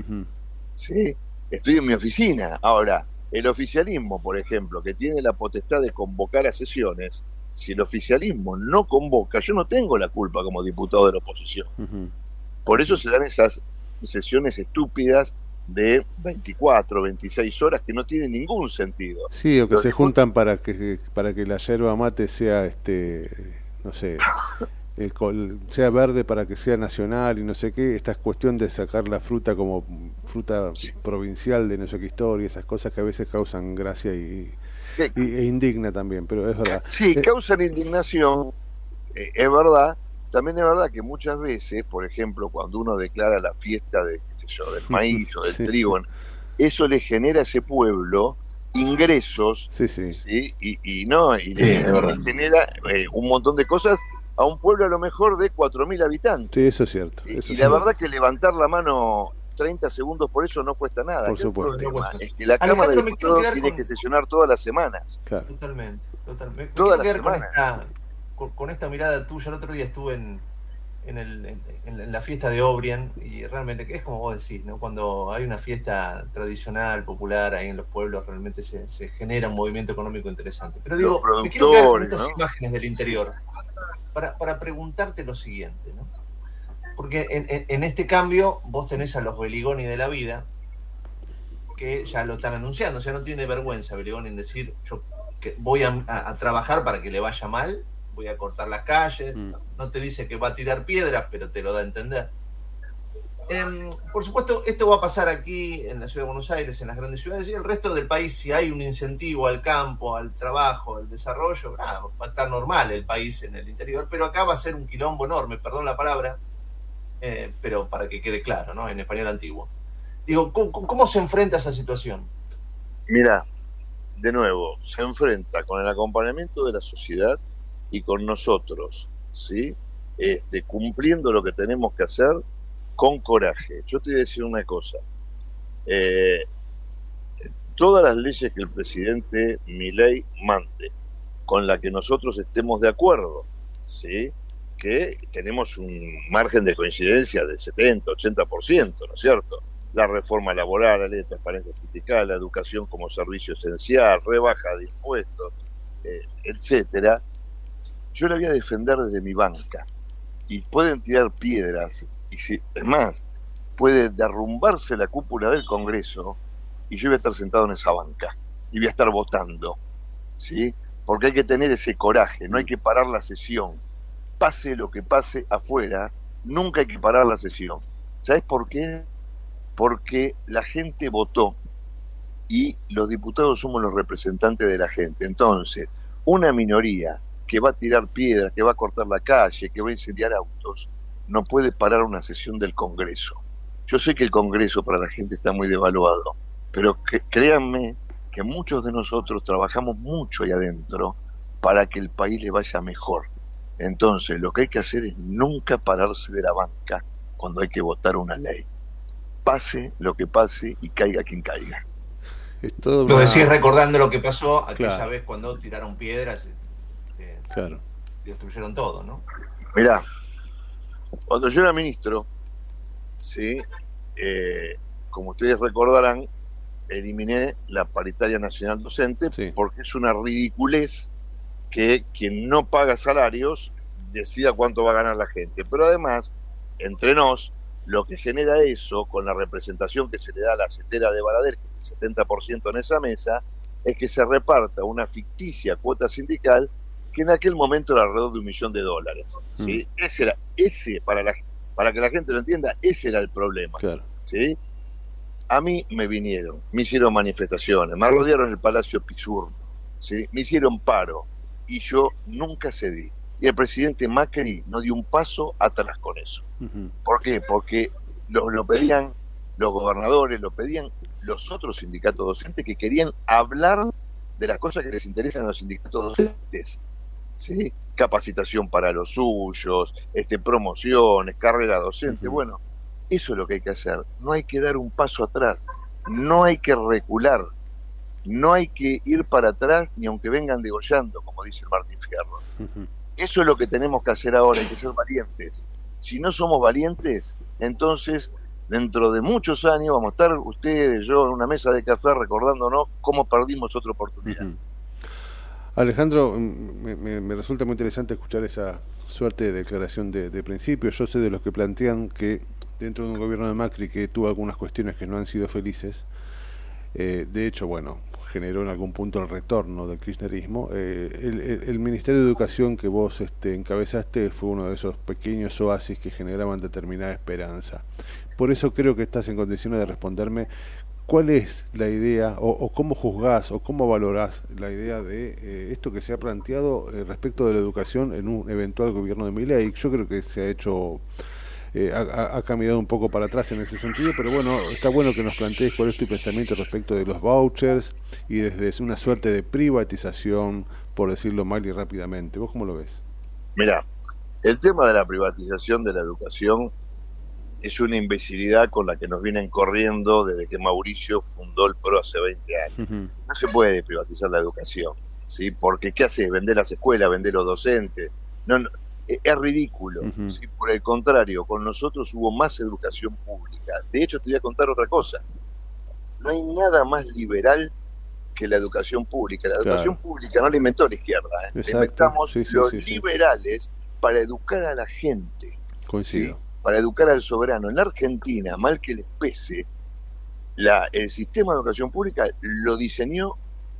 ¿sí? Estoy en mi oficina. Ahora, el oficialismo, por ejemplo, que tiene la potestad de convocar a sesiones, si el oficialismo no convoca, yo no tengo la culpa como diputado de la oposición. Por eso se dan esas sesiones estúpidas de 24, 26 horas que no tienen ningún sentido. Sí, o que se juntan para que para que la yerba mate sea este no sé, el col- sea verde para que sea nacional y no sé qué, esta cuestión de sacar la fruta como fruta provincial de no sé qué historia, esas cosas que a veces causan gracia y, y- e indigna también, pero es verdad. Sí, Eh, causan indignación, eh, es verdad. También es verdad que muchas veces, por ejemplo, cuando uno declara la fiesta de, qué sé yo, del maíz o del Sí. trigo, eso le genera a ese pueblo ingresos Sí, sí. ¿sí? y, y no y le, genera eh, un montón de cosas a un pueblo a lo mejor de 4.000 habitantes. Sí, eso es cierto. Y, eso y es la cierto. verdad que levantar la mano 30 segundos por eso no cuesta nada. Por supuesto. No es que la Alejandro, Cámara de Diputados tiene con- que sesionar todas las semanas. Claro. Totalmente, totalmente. Me Toda quiero la quedar con esta, con, con esta mirada tuya. El otro día estuve en, en, el- en- en- en la fiesta de Obrien y realmente es como vos decís, ¿no? Cuando hay una fiesta tradicional, popular ahí en los pueblos, realmente se, se genera un movimiento económico interesante. Pero digo, Los quiero quedar con estas ¿no? imágenes del interior para, para preguntarte lo siguiente, ¿no? Porque en, este cambio vos tenés a los Beligoni de la vida que ya lo están anunciando, o sea, no tiene vergüenza Beligoni en decir, yo que voy a, a- a trabajar para que le vaya mal, voy a cortar las calles, no te dice que va a tirar piedras, pero te lo da a entender. Em, por supuesto, esto va a pasar aquí en la ciudad de Buenos Aires, en las grandes ciudades y en el resto del país. Si hay un incentivo al campo, al trabajo, al desarrollo, nada, va a estar normal el país en el interior, pero acá va a ser un quilombo enorme, perdón la palabra, eh, pero para que quede claro, ¿no? En español antiguo. Digo, ¿cómo, cómo se enfrenta a esa situación? Mira, de nuevo, se enfrenta con el acompañamiento de la sociedad y con nosotros, ¿sí? Este, cumpliendo lo que tenemos que hacer con coraje. Yo te voy a decir una cosa. Eh, todas las leyes que el presidente Milei mande, con la que nosotros estemos de acuerdo, ¿sí? que tenemos un margen de coincidencia del 70, 80%, ¿no es cierto? La reforma laboral, la ley de transparencia sindical, la educación como servicio esencial, rebaja de impuestos, eh, etcétera. Yo la voy a defender desde mi banca. Y pueden tirar piedras, y si, es más, puede derrumbarse la cúpula del Congreso, y yo voy a estar sentado en esa banca, y voy a estar votando, ¿sí? Porque hay que tener ese coraje, no hay que parar la sesión. Pase lo que pase afuera, nunca hay que parar la sesión. ¿Sabes por qué? Porque la gente votó y los diputados somos los representantes de la gente. Entonces, una minoría que va a tirar piedras, que va a cortar la calle, que va a incendiar autos, no puede parar una sesión del Congreso. Yo sé que el Congreso para la gente está muy devaluado, pero que- créanme que muchos de nosotros trabajamos mucho ahí adentro para que el país le vaya mejor. Entonces, lo que hay que hacer es nunca pararse de la banca cuando hay que votar una ley. Pase lo que pase y caiga quien caiga. Es todo Lo decís recordando lo que pasó aquella Claro. vez cuando tiraron piedras Claro. y destruyeron todo, ¿no? Mirá, cuando yo era ministro, sí, eh, como ustedes recordarán, eliminé la paritaria nacional docente porque es una ridiculez que quien no paga salarios decida cuánto va a ganar la gente. Pero además, entre nos, lo que genera eso, con la representación que se le da a la cetera de Balader, que es el 70% en esa mesa, es que se reparta una ficticia cuota sindical que en aquel momento era alrededor de un millón de dólares. ¿sí? Ese era, ese, para, la, para que la gente lo entienda, ese era el problema. ¿sí? A mí me vinieron, me hicieron manifestaciones, me rodearon el Palacio Pisurno, ¿sí? me hicieron paro y yo nunca cedí. Y el presidente Macri no dio un paso atrás con eso. ¿Por qué? Porque lo, lo pedían los gobernadores, lo pedían los otros sindicatos docentes que querían hablar de las cosas que les interesan a los sindicatos docentes. ¿Sí? Capacitación para los suyos, este, promociones, carrera docente. Bueno, eso es lo que hay que hacer. No hay que dar un paso atrás, no hay que recular, no hay que ir para atrás ni aunque vengan degollando, como dice el Martín Fierro. Eso es lo que tenemos que hacer ahora, hay que ser valientes. Si no somos valientes, entonces dentro de muchos años vamos a estar ustedes, yo, en una mesa de café recordándonos cómo perdimos otra oportunidad. Alejandro, mm, me, resulta muy interesante escuchar esa suerte de declaración de, de principio. Yo sé de los que plantean que dentro de un gobierno de Macri que tuvo algunas cuestiones que no han sido felices. Eh, de hecho, bueno, generó en algún punto el retorno del kirchnerismo. Eh, el, el- el Ministerio de Educación que vos este, encabezaste fue uno de esos pequeños oasis que generaban determinada esperanza. Por eso creo que estás en condiciones de responderme cuál es la idea o, cómo juzgás o cómo valorás la idea de eh, esto que se ha planteado eh, respecto de la educación en un eventual gobierno de Milei. Yo creo que se ha hecho eh, ha, ha- ha caminado un poco para atrás en ese sentido, pero bueno, está bueno que nos plantees cuál es tu pensamiento respecto de los vouchers y desde una suerte de privatización, por decirlo mal y rápidamente. ¿Vos cómo lo ves? Mira, el tema de la privatización de la educación es una imbecilidad con la que nos vienen corriendo desde que Mauricio fundó el PRO hace 20 años. No se puede privatizar la educación, ¿sí? Porque ¿qué haces? Vender las escuelas, vender los docentes. No, no, e- es ridículo. ¿sí? Por el contrario, con nosotros hubo más educación pública. De hecho, te voy a contar otra cosa. No hay nada más liberal que la educación pública. La Claro. educación pública no la inventó la izquierda. ¿eh? Inventamos Sí, sí, los liberales para educar a la gente Coincido. Para educar al soberano. En la Argentina, mal que les pese, la, el sistema de educación pública lo diseñó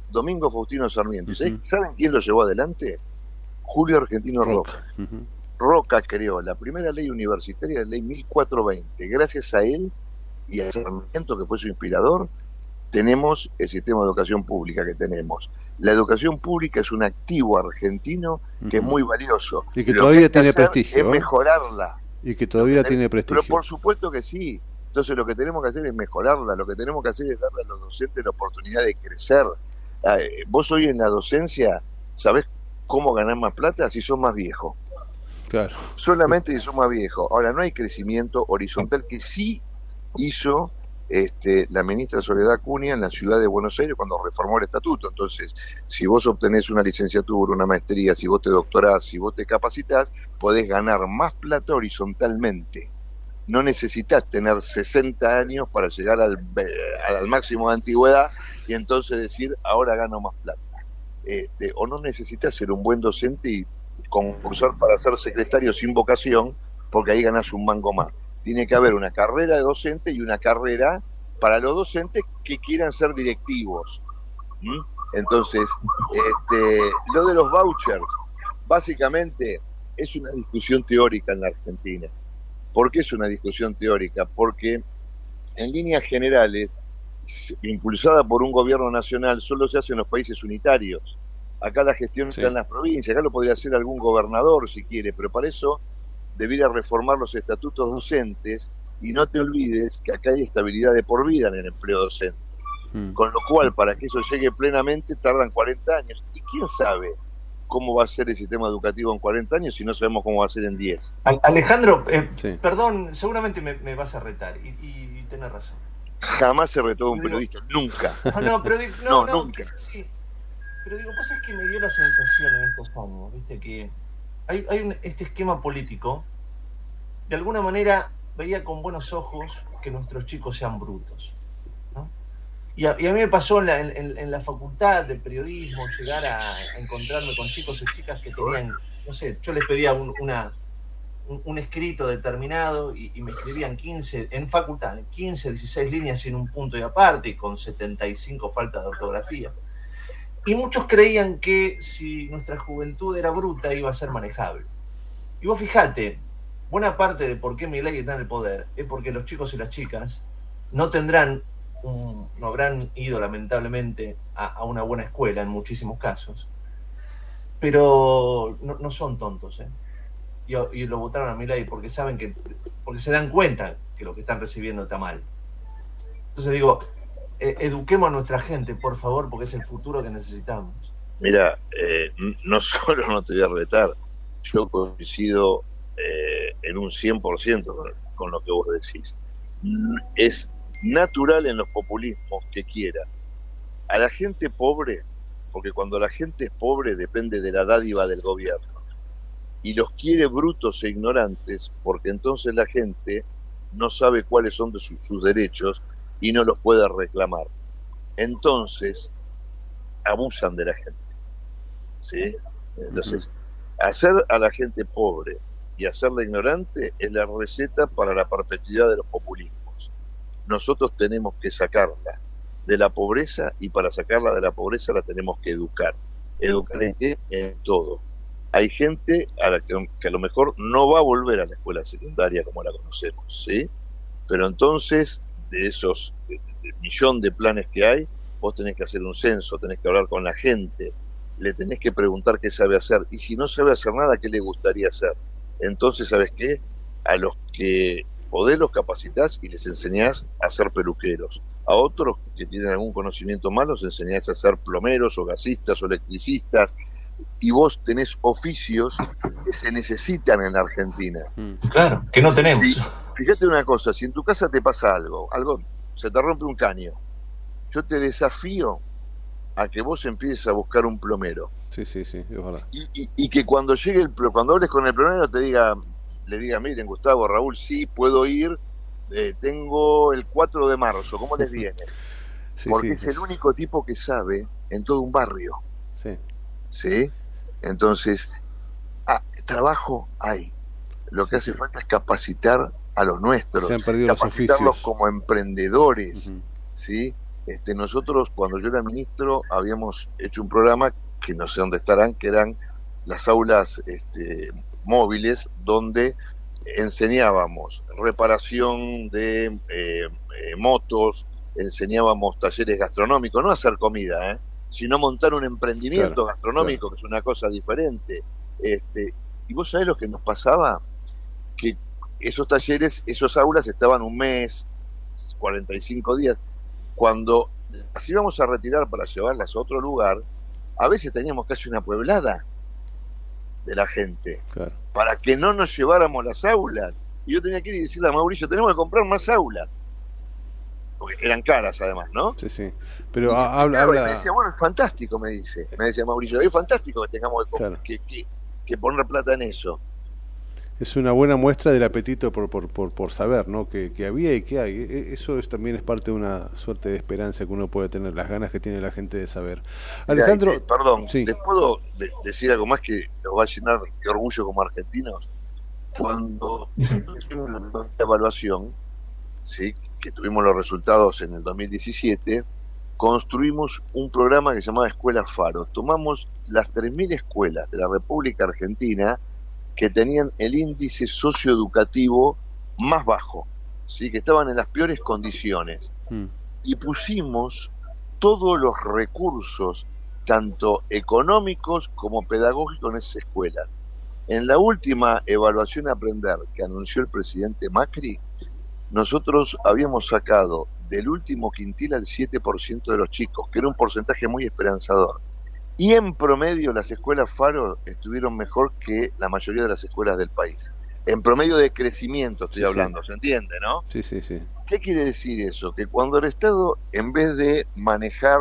Domingo Faustino Sarmiento. ¿Sabes- ¿Saben quién lo llevó adelante? Julio Argentino Roca. Roca creó la primera ley universitaria, la ley 1420. Gracias a él y a Sarmiento, que fue su inspirador, tenemos el sistema de educación pública que tenemos. La educación pública es un activo argentino que es muy valioso. Y que Lo todavía que tiene prestigio, Es ¿eh? mejorarla. Y que todavía tiene Pero prestigio. por supuesto que sí. Entonces lo que tenemos que hacer es mejorarla, lo que tenemos que hacer es darle a los docentes la oportunidad de crecer. Ah, eh, Vos hoy en la docencia, ¿sabés cómo ganar más plata si sos más viejo? Claro. Solamente si sos más viejo. Ahora, no hay crecimiento horizontal que sí hizo este, la ministra Soledad Cunha en la ciudad de Buenos Aires cuando reformó el estatuto. Entonces, si vos obtenés una licenciatura, una maestría, si vos te doctorás, si vos te capacitas, podés ganar más plata horizontalmente. No necesitas tener 60 años para llegar al, máximo de antigüedad y entonces decir, ahora gano más plata. Este, o no necesitas ser un buen docente y concursar para ser secretario sin vocación, porque ahí ganas un mango más. Tiene que haber una carrera de docente y una carrera para los docentes que quieran ser directivos. Entonces, este, lo de los vouchers, básicamente es una discusión teórica en la Argentina. ¿Por qué es una discusión teórica? Porque en líneas generales, impulsada por un gobierno nacional, solo se hace en los países unitarios. Acá la gestión está en las provincias, acá lo podría hacer algún gobernador si quiere, pero para eso debería reformar los estatutos docentes y no te olvides que acá hay estabilidad de por vida en el empleo docente. Con lo cual, para que eso llegue plenamente, tardan 40 años. ¿Y quién sabe cómo va a ser el sistema educativo en 40 años si no sabemos cómo va a ser en 10? Al- Alejandro, eh, perdón, seguramente me, me vas a retar y, y, y tenés razón. Jamás se retó un periodista, nunca. No, no, pero digo- no, no, nunca. sí. Pero digo, vos es que me dio la sensación en estos años, viste, que hay, un- este esquema político, de alguna manera veía con buenos ojos que nuestros chicos sean brutos. Y, a, y mí me pasó en la, en- la facultad de periodismo llegar a, encontrarme con chicos y chicas que tenían, no sé, yo les pedía un, una, un, escrito determinado y, y me escribían 15, en facultad, 15, 16 líneas sin un punto y aparte, y con 75 faltas de ortografía. Y muchos creían que si nuestra juventud era bruta iba a ser manejable. Y vos fijate, buena parte de por qué Milei está en el poder es porque los chicos y las chicas no tendrán, un- no habrán ido lamentablemente a, una buena escuela en muchísimos casos, pero no, son tontos, ¿eh? Y, y lo votaron a Milei porque saben que, porque se dan cuenta que lo que están recibiendo está mal. Entonces digo, eh, eduquemos a nuestra gente, por favor, porque es el futuro que necesitamos. Mira, eh, no solo no te voy a retar, yo coincido eh, en un 100% con, con lo que vos decís. Es natural en los populismos que quiera a la gente pobre, porque cuando la gente es pobre depende de la dádiva del gobierno, y los quiere brutos e ignorantes, porque entonces la gente no sabe cuáles son de su- sus derechos y no los puede reclamar. Entonces, abusan de la gente. ¿sí? Entonces, hacer a la gente pobre y hacerla ignorante es la receta para la perpetuidad de los populismos. Nosotros tenemos que sacarla de la pobreza y para sacarla de la pobreza la tenemos que educar. ¿Educar en qué? En todo. Hay gente a la que, que a lo mejor no va a volver a la escuela secundaria como la conocemos, ¿sí? Pero entonces, de esos de- de- millón de planes que hay, vos tenés que hacer un censo, tenés que hablar con la gente, le tenés que preguntar qué sabe hacer. Y si no sabe hacer nada, ¿qué le gustaría hacer? Entonces, ¿sabes qué? A los que podés los capacités y les enseñás a ser peluqueros. A otros que tienen algún conocimiento más los enseñás a ser plomeros o gasistas o electricistas. Y vos tenés oficios que se necesitan en la Argentina. Claro, que no tenemos. Fíjate una cosa, si en tu casa te pasa algo, algo, se te rompe un caño, yo te desafío a que vos empieces a buscar un plomero. Sí, sí, sí, verdad. Y, y- y que cuando llegue el cuando hables con el plomero te diga, le diga, miren Gustavo, Raúl, sí, puedo ir, eh, tengo el 4 de marzo, ¿cómo les viene? Sí, Porque sí, es el único tipo que sabe en todo un barrio. Sí. ¿Sí? Entonces, ah, trabajo hay. Lo que hace falta es capacitar a los nuestros, Se han perdido los capacitarlos como emprendedores. ¿sí? este, nosotros, cuando yo era ministro, habíamos hecho un programa que no sé dónde estarán, que eran las aulas este, móviles, donde enseñábamos reparación de eh, eh, motos, enseñábamos talleres gastronómicos, no hacer comida, ¿eh? sino montar un emprendimiento Claro, gastronómico, que es una cosa diferente. Este, y vos sabés lo que nos pasaba, que esos talleres, esos aulas estaban un mes, 45 días. Cuando las íbamos a retirar para llevarlas a otro lugar, a veces teníamos casi una pueblada de la gente Claro. para que no nos lleváramos las aulas. Y yo tenía que ir y decirle a Mauricio, tenemos que comprar más aulas. Porque eran caras además, ¿no? Sí, sí. Pero ha- habla, habla- me decía, bueno, es fantástico, me dice. Me decía Mauricio, es fantástico que tengamos que, Claro. que, que- que poner plata en eso. Es una buena muestra del apetito por, por, por, por saber, ¿no? Que, que había y que hay. E- Eso es, también es parte de una suerte de esperanza que uno puede tener, las ganas que tiene la gente de saber. Alejandro, te- perdón, sí. ¿les puedo de- decir algo más que nos va a llenar de orgullo como argentinos? Cuando hicimos la evaluación, ¿sí? que tuvimos los resultados en el 2017, construimos un programa que se llamaba Escuela Faro. Tomamos las 3.000 escuelas de la República Argentina que tenían el índice socioeducativo más bajo, ¿sí? que estaban en las peores condiciones Mm. y pusimos todos los recursos, tanto económicos como pedagógicos, en esas escuelas. En la última evaluación a aprender que anunció el presidente Macri, nosotros habíamos sacado del último quintil al 7% de los chicos, que era un porcentaje muy esperanzador. Y en promedio las escuelas Faro estuvieron mejor que la mayoría de las escuelas del país. En promedio de crecimiento estoy Sí, sí. hablando, ¿se entiende, no? Sí, sí, sí. ¿Qué quiere decir eso? Que cuando el Estado, en vez de manejar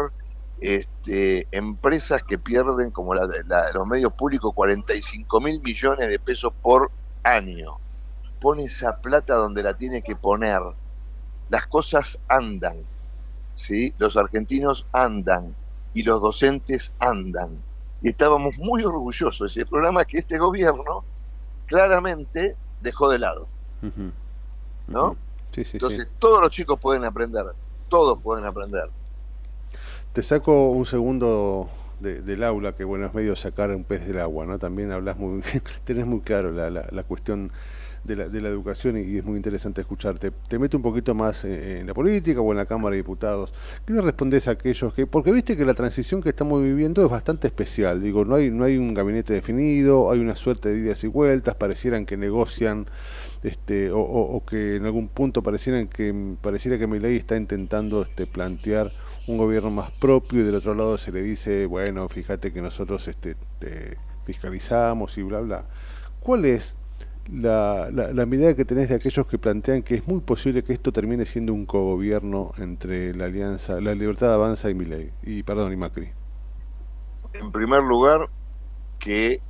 este, empresas que pierden, como la, la- los medios públicos, 45 mil millones de pesos por año, pone esa plata donde la tiene que poner, las cosas andan, ¿sí? Los argentinos andan y los docentes andan. Y estábamos muy orgullosos de ese programa que este gobierno claramente dejó de lado. ¿no? Sí, sí, sí. Entonces, todos los chicos pueden aprender, todos pueden aprender. Te saco un segundo de- del aula, que bueno, es medio sacar un pez del agua, ¿no? También hablas muy, tenés muy claro la, la, la cuestión de la, educación y, es muy interesante escucharte. Te meto un poquito más en la política o en la Cámara de Diputados. ¿Qué le respondes a aquellos que, porque viste que la transición que estamos viviendo es bastante especial, digo, no hay, no hay un gabinete definido, hay una suerte de idas y vueltas, parecieran que negocian este, o que en algún punto parecieran que pareciera que Milei está intentando este, plantear un gobierno más propio y del otro lado se le dice bueno fíjate que nosotros este, te fiscalizamos y bla bla ¿cuál es la, la, la mirada que tenés de aquellos que plantean que es muy posible que esto termine siendo un cogobierno entre la alianza la Libertad Avanza y Milei y perdón y Macri En primer lugar, que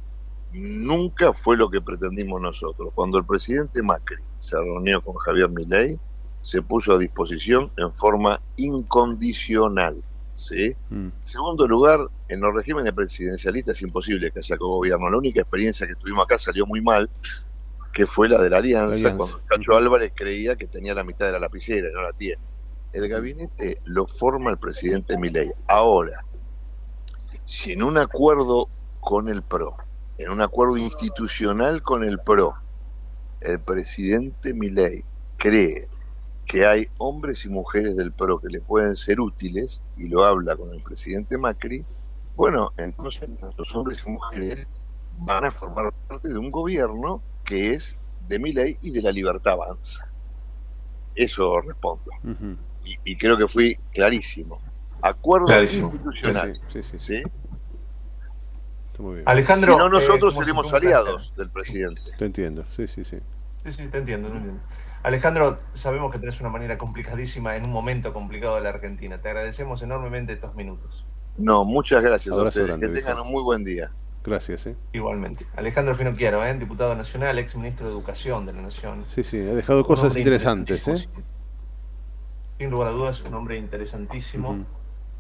nunca fue lo que pretendimos nosotros. Cuando el presidente Macri se reunió con Javier Milei, se puso a disposición en forma incondicional. ¿sí? Mm. Segundo lugar, en los regímenes presidencialistas es imposible que haya gobierno. La única experiencia que tuvimos acá salió muy mal, que fue la de la alianza, La alianza. cuando Cacho Álvarez creía que tenía la mitad de la lapicera, y no la tiene. El gabinete lo forma el presidente Milei. Ahora, si en un acuerdo con el PRO, en un acuerdo institucional con el PRO, el presidente Milei cree que hay hombres y mujeres del PRO que le pueden ser útiles, y lo habla con el presidente Macri, bueno, entonces los hombres y mujeres van a formar parte de un gobierno que es de Milei y de la libertad avanza. Eso respondo. y, y creo que fui clarísimo. Acuerdo Clarísimo. institucional. Sí, sí, ¿sí? Está muy bien. Alejandro, si no, eh, nosotros como seremos aliados del presidente. Te entiendo, sí, sí, sí. Sí, sí, te entiendo, te entiendo. Alejandro, sabemos que tenés una manera complicadísima en un momento complicado de la Argentina. Te agradecemos enormemente estos minutos. No, muchas gracias a ustedes. grande, que tengan un muy buen día. Gracias, ¿eh? Igualmente. Alejandro Finocchiaro, ¿eh? diputado nacional, ex ministro de Educación de la Nación. Sí, sí, ha dejado Un cosas interesantes, ¿eh? Sin lugar a dudas, un hombre interesantísimo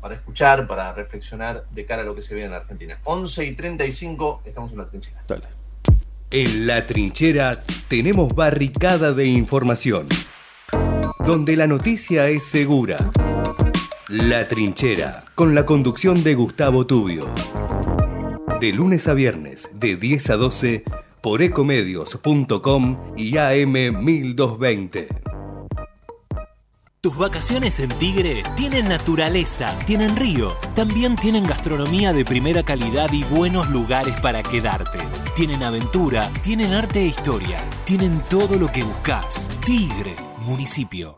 para escuchar, para reflexionar de cara a lo que se viene en la Argentina. 11 y 35, estamos en la trinchera. Dale. En la trinchera tenemos barricada de información, donde la noticia es segura. La trinchera, con la conducción de Gustavo Tubio. De lunes a viernes, de 10 a 12, por ecomedios.com y AM 1220. Tus vacaciones en Tigre tienen naturaleza, tienen río, también tienen gastronomía de primera calidad y buenos lugares para quedarte. Tienen aventura, tienen arte e historia, tienen todo lo que buscas. Tigre, municipio.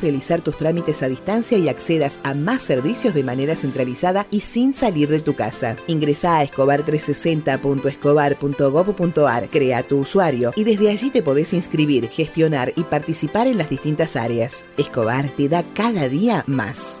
realizar tus trámites a distancia y accedas a más servicios de manera centralizada y sin salir de tu casa. Ingresa a escobar360.escobar.gov.ar, crea tu usuario y desde allí te podés inscribir, gestionar y participar en las distintas áreas. Escobar te da cada día más.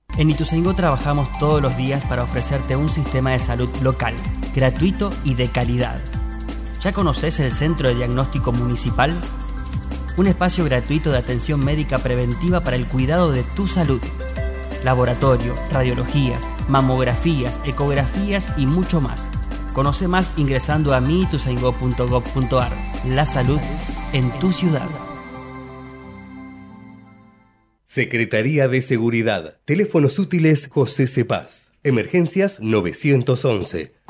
En Ituzaingó trabajamos todos los días para ofrecerte un sistema de salud local, gratuito y de calidad. ¿Ya conoces el Centro de Diagnóstico Municipal? Un espacio gratuito de atención médica preventiva para el cuidado de tu salud. Laboratorio, radiologías, mamografías, ecografías y mucho más. Conoce más ingresando a miituzaingó.gov.ar. La salud en tu ciudad. Secretaría de Seguridad. Teléfonos útiles José Cepaz. Emergencias 911.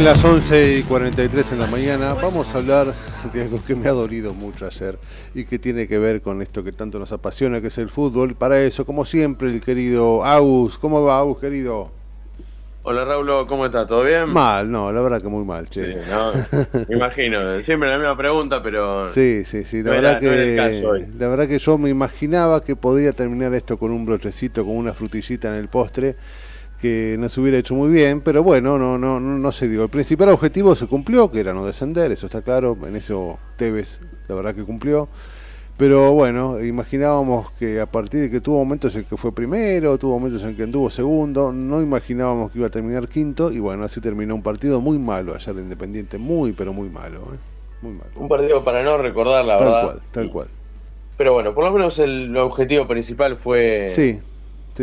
Bien, las 11 y 43 en la mañana. Vamos a hablar de algo que me ha dolido mucho ayer y que tiene que ver con esto que tanto nos apasiona, que es el fútbol. Para eso, como siempre, el querido Agus. ¿Cómo va, Agus, querido? Hola Raúl, ¿cómo estás? ¿Todo bien? Mal, no, la verdad que muy mal, che. Sí, no, me imagino, siempre la misma pregunta, pero... Sí, sí, sí, la no verdad era- que la verdad que yo me imaginaba que podía terminar esto con un brochecito, con una frutillita en el postre que nos hubiera hecho muy bien, pero bueno, no no no, no se dio. El principal objetivo se cumplió, que era no descender, eso está claro, en eso Tevez la verdad que cumplió. Pero bueno, imaginábamos que a partir de que tuvo momentos en que fue primero, tuvo momentos en que anduvo segundo, no imaginábamos que iba a terminar quinto y bueno, así terminó un partido muy malo ayer de Independiente, muy pero muy malo, ¿eh? muy malo. Un partido para no recordar, la tal verdad. cual, tal cual. Pero bueno, por lo menos el objetivo principal fue, Sí,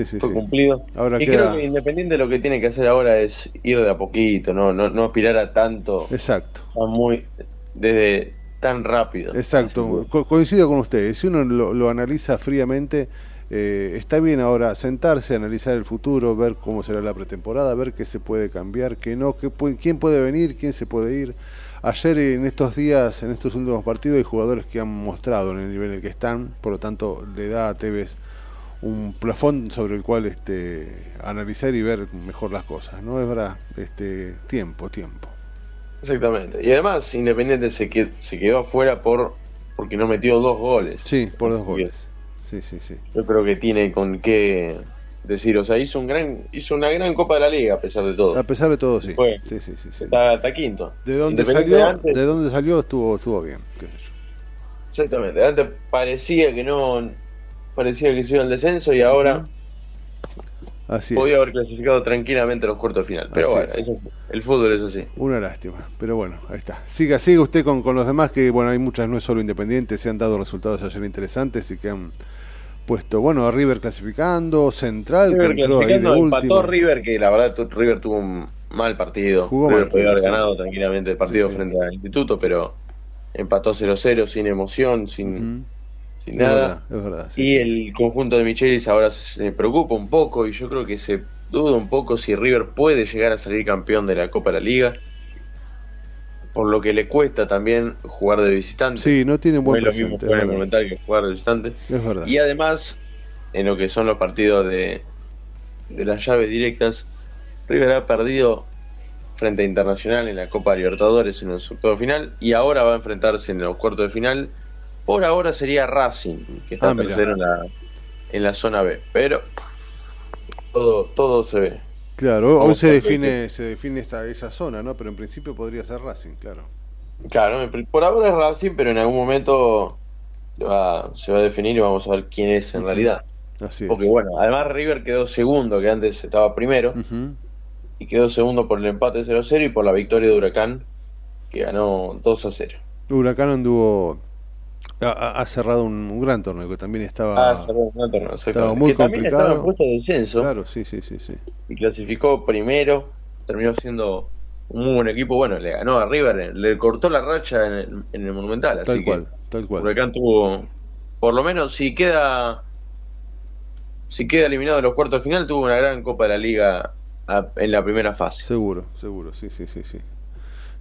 sí, sí, fue sí. cumplido. Ahora y queda- creo que Independiente lo que tiene que hacer ahora es ir de a poquito, no, no, no aspirar a tanto, Exacto. a muy desde tan rápido. Exacto, co- coincido con ustedes. Si uno lo, lo analiza fríamente, eh, está bien ahora sentarse, analizar el futuro, ver cómo será la pretemporada, ver qué se puede cambiar, qué no, qué puede- quién puede venir, quién se puede ir. Ayer en estos días, en estos últimos partidos, hay jugadores que han mostrado en el nivel en el que están, por lo tanto le da a Tevez un plafón sobre el cual este, analizar y ver mejor las cosas, ¿no? Es verdad, este, tiempo, tiempo. Exactamente. Y además Independiente se, se quedó afuera por porque no metió dos goles. Sí, por dos goles. Sí, sí, sí. Yo creo que tiene con qué decir, o sea, hizo un gran hizo una gran Copa de la Liga a pesar de todo. A pesar de todo, sí. Fue. Sí, sí, sí, sí. Está, está quinto. De dónde salió, antes- de dónde salió estuvo estuvo bien. qué sé yo. Exactamente. Antes parecía que no parecía que se iba al descenso y ahora Así podía es. haber clasificado tranquilamente a los cuartos de final. Pero Así bueno, es. eso- el fútbol es así. Una lástima, pero bueno, ahí está. Siga, siga usted con, con los demás, que bueno, hay muchas, no es solo independientes, se han dado resultados ayer interesantes y que han puesto, bueno, a River clasificando, Central, River que entró ahí de último. River, que la verdad River tuvo un mal partido. Jugó River mal, podía haber sí. ganado tranquilamente el partido Sí, sí. frente al Instituto, pero empató 0-0 sin emoción, sin, sin Es nada. verdad, es verdad, sí, y sí. el conjunto de Michelis ahora se preocupa un poco y yo creo que se duda un poco si River puede llegar a salir campeón de la Copa de la Liga. Por lo que le cuesta también jugar de visitante. Sí, no tiene buen No es lo mismo presente, jugar es en el verdad. Monumental que jugar de visitante. Es verdad. Y además, en lo que son los partidos de, de las llaves directas, River ha perdido frente a Internacional en la Copa Libertadores en el octavo final y ahora va a enfrentarse en los cuartos de final. Por ahora sería Racing, que está Ah, tercero en la, en la zona B. Pero todo, todo se ve. Claro, hoy Como se define, se define esta, esa zona, ¿no? Pero en principio podría ser Racing, claro. Claro, por ahora es Racing, pero en algún momento va- se va a definir y vamos a ver quién es en realidad. Así es. Porque bueno, además River quedó segundo, que antes estaba primero, y quedó segundo por el empate 0-0 y por la victoria de Huracán, que ganó 2-0. Huracán anduvo, ha, cerrado un, un gran torneo que también estaba, Ah, cerró un gran torneo, exactamente. estaba muy que también estaba en complicado. puesto de descenso Claro, sí, sí, sí, sí. y clasificó primero, terminó siendo un muy buen equipo. Bueno, le ganó a River, le cortó la racha en el, en el Monumental. Tal así cual, que tal cual. Huracán tuvo, por lo menos, si queda si queda eliminado en los cuartos de final, tuvo una gran Copa de la Liga a- en la primera fase. Seguro, seguro, sí, sí, sí, sí.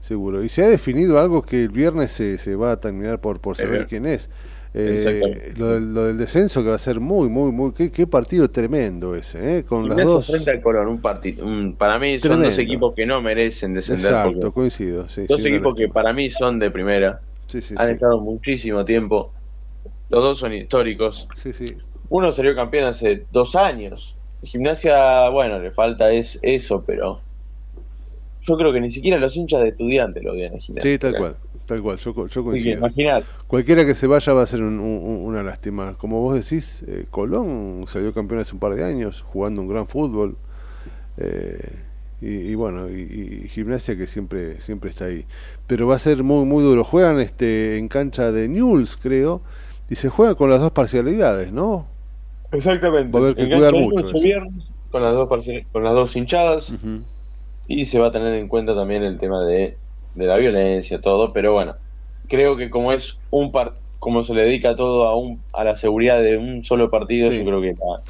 Seguro. Y se ha definido algo que el viernes se, se va a terminar por, por saber Eh, quién es. Eh, lo, del, lo del descenso que va a ser muy, muy, muy... Qué, qué partido tremendo ese, ¿eh? Con las dos... frente al Colón, un partido. para mí son dos equipos que no merecen descender. Exacto, coincido. Sí, dos sí, equipos que para mí son de primera. Sí, sí, han estado muchísimo tiempo. Los dos son históricos. Sí, sí. Uno salió campeón hace dos años. Gimnasia, bueno, le falta es eso, pero yo creo que ni siquiera los hinchas de estudiantes lo a Gimnasia. Sí, tal cual, tal cual, yo, yo coincido. imaginad. Cualquiera que se vaya va a ser un- un- una lástima. Como vos decís, eh, Colón salió campeón hace un par de años, jugando un gran fútbol. eh, y, y bueno, y, y Gimnasia que siempre siempre está ahí. Pero va a ser muy muy duro. Juegan este en cancha de Newell's, creo, y se juega con las dos parcialidades, ¿no? Exactamente. Va a haber que cuidar mucho viernes con las dos con las dos hinchadas y se va a tener en cuenta también el tema de, de la violencia todo pero bueno creo que como es un par como se le dedica todo a un a la seguridad de un solo partido Sí. yo creo que la-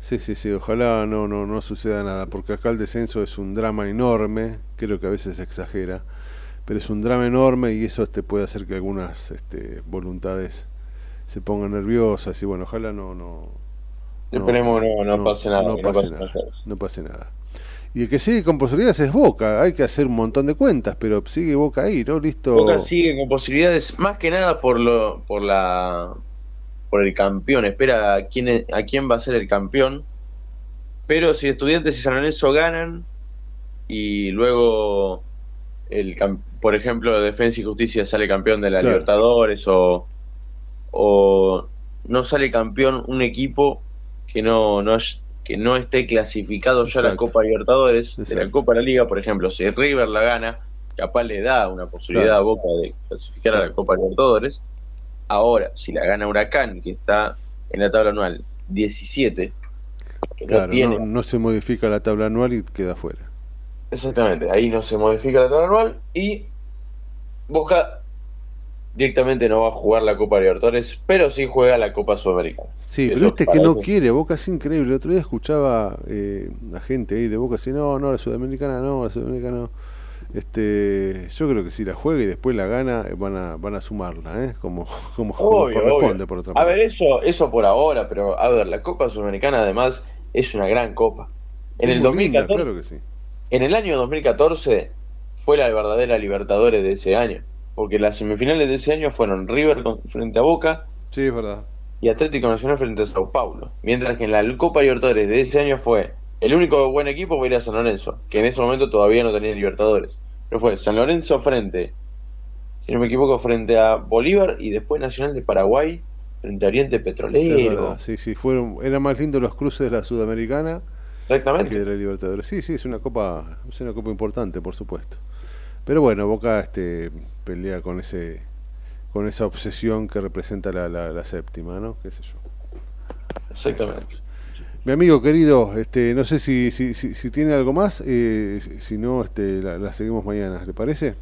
Sí, sí, sí, ojalá no, no, no suceda nada, porque acá el descenso es un drama enorme, creo que a veces se exagera, pero es un drama enorme y eso te puede hacer que algunas este, voluntades se pongan nerviosas y bueno, ojalá no... no Esperemos no- no pase No nada. no pase nada. Y el que sigue con posibilidades es Boca. Hay que hacer un montón de cuentas, pero sigue Boca ahí, ¿no? Listo. Boca sigue con posibilidades, más que nada por lo, por la, por el campeón. Espera a quién, a quién va a ser el campeón. Pero si Estudiantes y San Lorenzo ganan y luego el, por ejemplo, Defensa y Justicia sale campeón de la Claro. Libertadores o, o no sale campeón un equipo que no, no que no esté clasificado ya a la Exacto. Copa Libertadores, de la Exacto. Copa de la Liga, por ejemplo, si River la gana, capaz le da una posibilidad Claro. a Boca de clasificar a la Copa Libertadores. Ahora, si la gana Huracán, que está en la tabla anual 17, que no Claro, tiene no, no se modifica la tabla anual y queda fuera. Exactamente, ahí no se modifica la tabla anual y Boca directamente no va a jugar la Copa Libertadores, pero sí juega la Copa Sudamericana. Sí, Eso pero viste que para no quiere, Boca es increíble. El otro día escuchaba eh, a gente ahí de Boca así, no, no, la Sudamericana no, la Sudamericana no. Este, yo creo que si la juega y después la gana, eh, van a, van a sumarla, ¿eh? Como, como, corresponde, obvio. por otra A parte. ver, eso, eso por ahora, pero a ver, la Copa Sudamericana además es una gran copa. En Es el muy linda, 2014, claro que sí. en el año 2014 fue la verdadera Libertadores de ese año, porque las semifinales de ese año fueron River con- frente a Boca Sí, es verdad. y Atlético Nacional frente a Sao Paulo, mientras que en la Copa Libertadores de ese año fue el único buen equipo fue ir a San Lorenzo, que en ese momento todavía no tenía Libertadores, pero fue San Lorenzo frente, si no me equivoco, frente a Bolívar y después Nacional de Paraguay frente a Oriente Petrolero. sí, sí, fueron, eran más lindos los cruces de la Sudamericana Exactamente. que de la Libertadores. Sí, sí, es una copa, es una copa importante, por supuesto. Pero bueno, Boca este pelea con ese con esa obsesión que representa la, la, la séptima, ¿no? ¿Qué sé yo? Exactamente. Mi amigo querido, este, no sé si, si, si, si tiene algo más, eh, si no, este, la, la seguimos mañana, ¿le parece?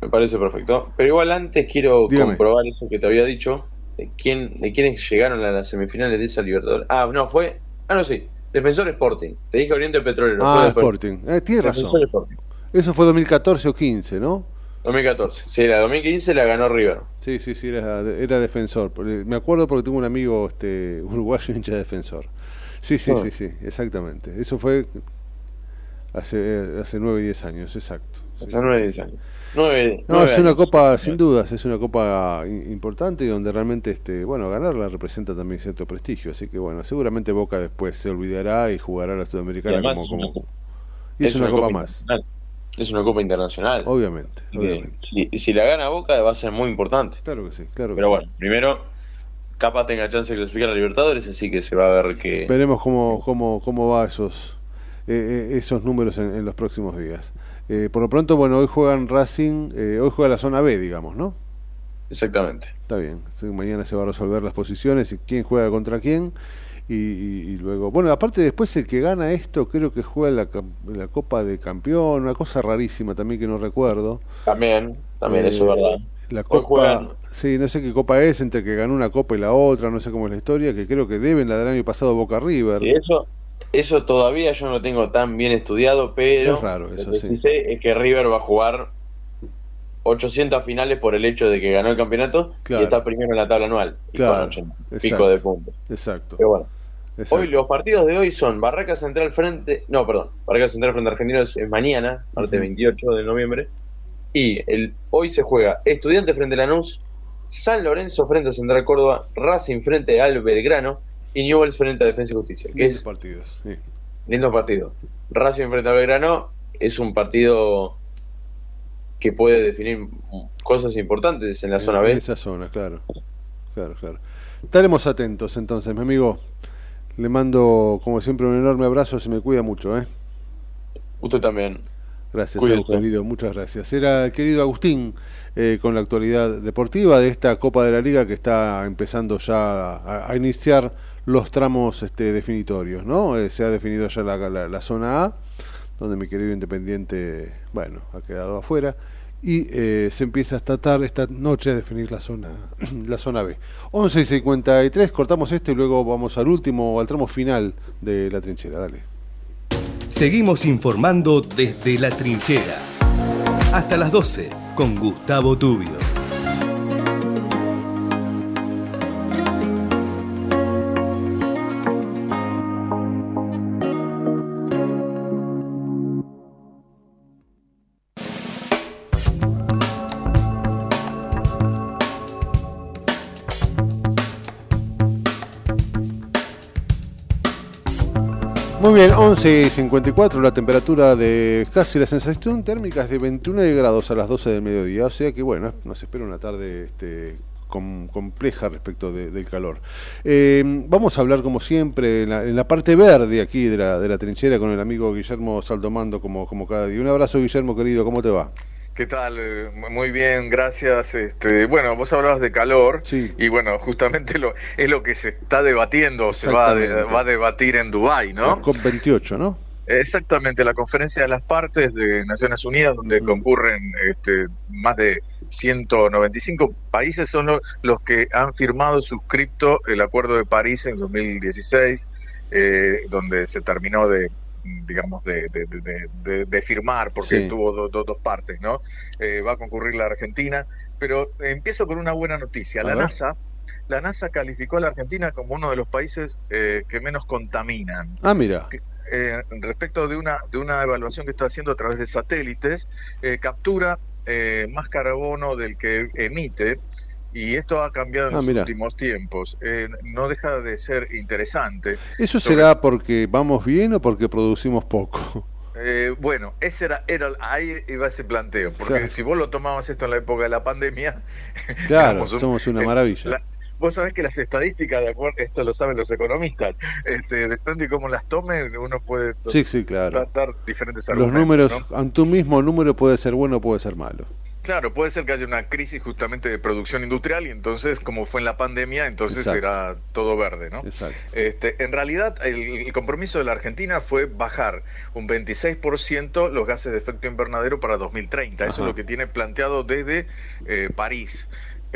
Me parece perfecto. Pero igual antes quiero Dígame. comprobar eso que te había dicho. De, quién, de quiénes llegaron a las semifinales de esa Libertadores. Ah, no, fue. Ah, no, sí. Defensor Sporting. Te dije Oriente Petrolero. ah. Sporting. Eh, tiene razón. Defensor Sporting. Eso fue 2014 o 15, ¿no? 2014. Sí, la 2015 la ganó River. Sí, sí, sí, era, era defensor. Porque- Me acuerdo porque tengo un amigo este, uruguayo hincha de defensor. Sí, sí, Ah. sí, sí, exactamente. Eso fue hace, hace 9 y 10 años, exacto. Hace 9 10 años. 9, No, es una copa, sin dudas, es una copa importante y donde realmente, este, bueno, ganarla representa también cierto prestigio. Así que, bueno, seguramente Boca después se olvidará y jugará la Sudamericana como, como- Y es, una, copa, más, internacional. Es una copa internacional. obviamente. Obviamente. Y si la gana Boca va a ser muy importante. Claro que sí, claro que Pero sí. bueno, primero, capaz tenga chance de clasificar a Libertadores, así que se va a ver que. Veremos cómo, cómo, cómo va esos, eh, eh, esos números en, en los próximos días. Eh, por lo pronto, bueno, hoy juegan Racing, eh, hoy juega la zona B, digamos, ¿no? Exactamente. Está bien. Sí, Mañana se va a resolver las posiciones y quién juega contra quién. Y, y- luego, bueno, aparte después el que gana esto creo que juega la, la Copa de Campeón, una cosa rarísima también que no recuerdo. También, también, Eh, eso es verdad. La Copa, sí, no sé qué Copa es, entre que ganó una Copa y la otra, no sé cómo es la historia, que creo que deben la del año pasado Boca River. Y eso, eso todavía yo no lo tengo tan bien estudiado, pero Es raro eso, lo que sí. sé es que River va a jugar 800 finales por el hecho de que ganó el campeonato Claro. y está primero en la tabla anual y Claro, con 80 y pico de puntos. Exacto. Pero bueno, exacto. hoy los partidos de hoy son Barraca Central frente, no, perdón, Barraca Central frente a Argentinos es mañana, martes Ujú. 28 de noviembre, y el hoy se juega Estudiantes frente a Lanús, San Lorenzo frente a Central Córdoba, Racing frente al Belgrano y Newell's frente a Defensa y Justicia, que Lindos es partidos, sí. lindo partido. Racing frente al Belgrano es un partido que puede definir cosas importantes en la zona En B. esa zona, claro. Claro, claro. Estaremos atentos entonces, mi amigo. Le mando, como siempre, un enorme abrazo. Se me cuida mucho, ¿eh? Usted también. Gracias, querido. Muchas gracias. Era el querido Agustín eh, con la actualidad deportiva de esta Copa de la Liga que está empezando ya a, a iniciar los tramos este, definitorios, ¿no? Eh, se ha definido ya la, la- la zona A, donde mi querido Independiente, bueno, ha quedado afuera. Y eh, se empieza esta tarde, esta noche, a definir la zona, la zona B. 11 y 53, cortamos este y luego vamos al último, al tramo final de la trinchera. Dale. Seguimos informando desde la trinchera. Hasta las 12 con Gustavo Tubio. Bien, 11 y 54, la temperatura de casi la sensación térmica es de 21 grados a las 12 del mediodía, o sea que bueno, nos espera una tarde este, com- compleja respecto de- del calor. Eh, vamos a hablar como siempre en la, en la parte verde aquí de la, de la trinchera con el amigo Guillermo Saldomando como, como cada día. Un abrazo Guillermo querido, ¿cómo te va? ¿Qué tal? Eh, Muy bien, gracias. Este, bueno, vos hablabas de calor y bueno, justamente lo, es lo que se está debatiendo, se va a, de- va a debatir en Dubái, ¿no? COP28, ¿no? Exactamente, la conferencia de las partes de Naciones Unidas, donde concurren este, más de 195 países, son lo- los que han firmado, suscripto el Acuerdo de París en 2016, eh, donde se terminó de digamos de, de, de- de- de firmar porque Sí. tuvo do- do- dos partes no Eh, va a concurrir la Argentina pero empiezo con una buena noticia la. NASA la NASA calificó a la Argentina como uno de los países eh, que menos contaminan Ah, mira. eh, respecto de una, de una evaluación que está haciendo a través de satélites, eh, captura eh, más carbono del que emite y esto ha cambiado en Ah, los últimos tiempos. Eh, no deja de ser interesante. ¿Eso Sobre- será porque vamos bien o porque producimos poco? Eh, bueno, ese era, era, ahí iba ese planteo, porque Claro. si vos lo tomabas esto en la época de la pandemia, Claro, un- somos una maravilla. la- vos sabés que las estadísticas, de acuerdo, esto lo saben los economistas, este, depende de cómo las tomen, uno puede Sí, sí, claro. tratar diferentes Los argumentos. números, ¿no? ante un mismo número puede ser bueno o puede ser malo. Claro, puede ser que haya una crisis justamente de producción industrial y entonces, como fue en la pandemia, entonces Exacto. será todo verde, ¿no? Exacto. Este, en realidad, el, el compromiso de la Argentina fue bajar un 26% los gases de efecto invernadero para 2030. Eso Ajá. es lo que tiene planteado desde eh, París.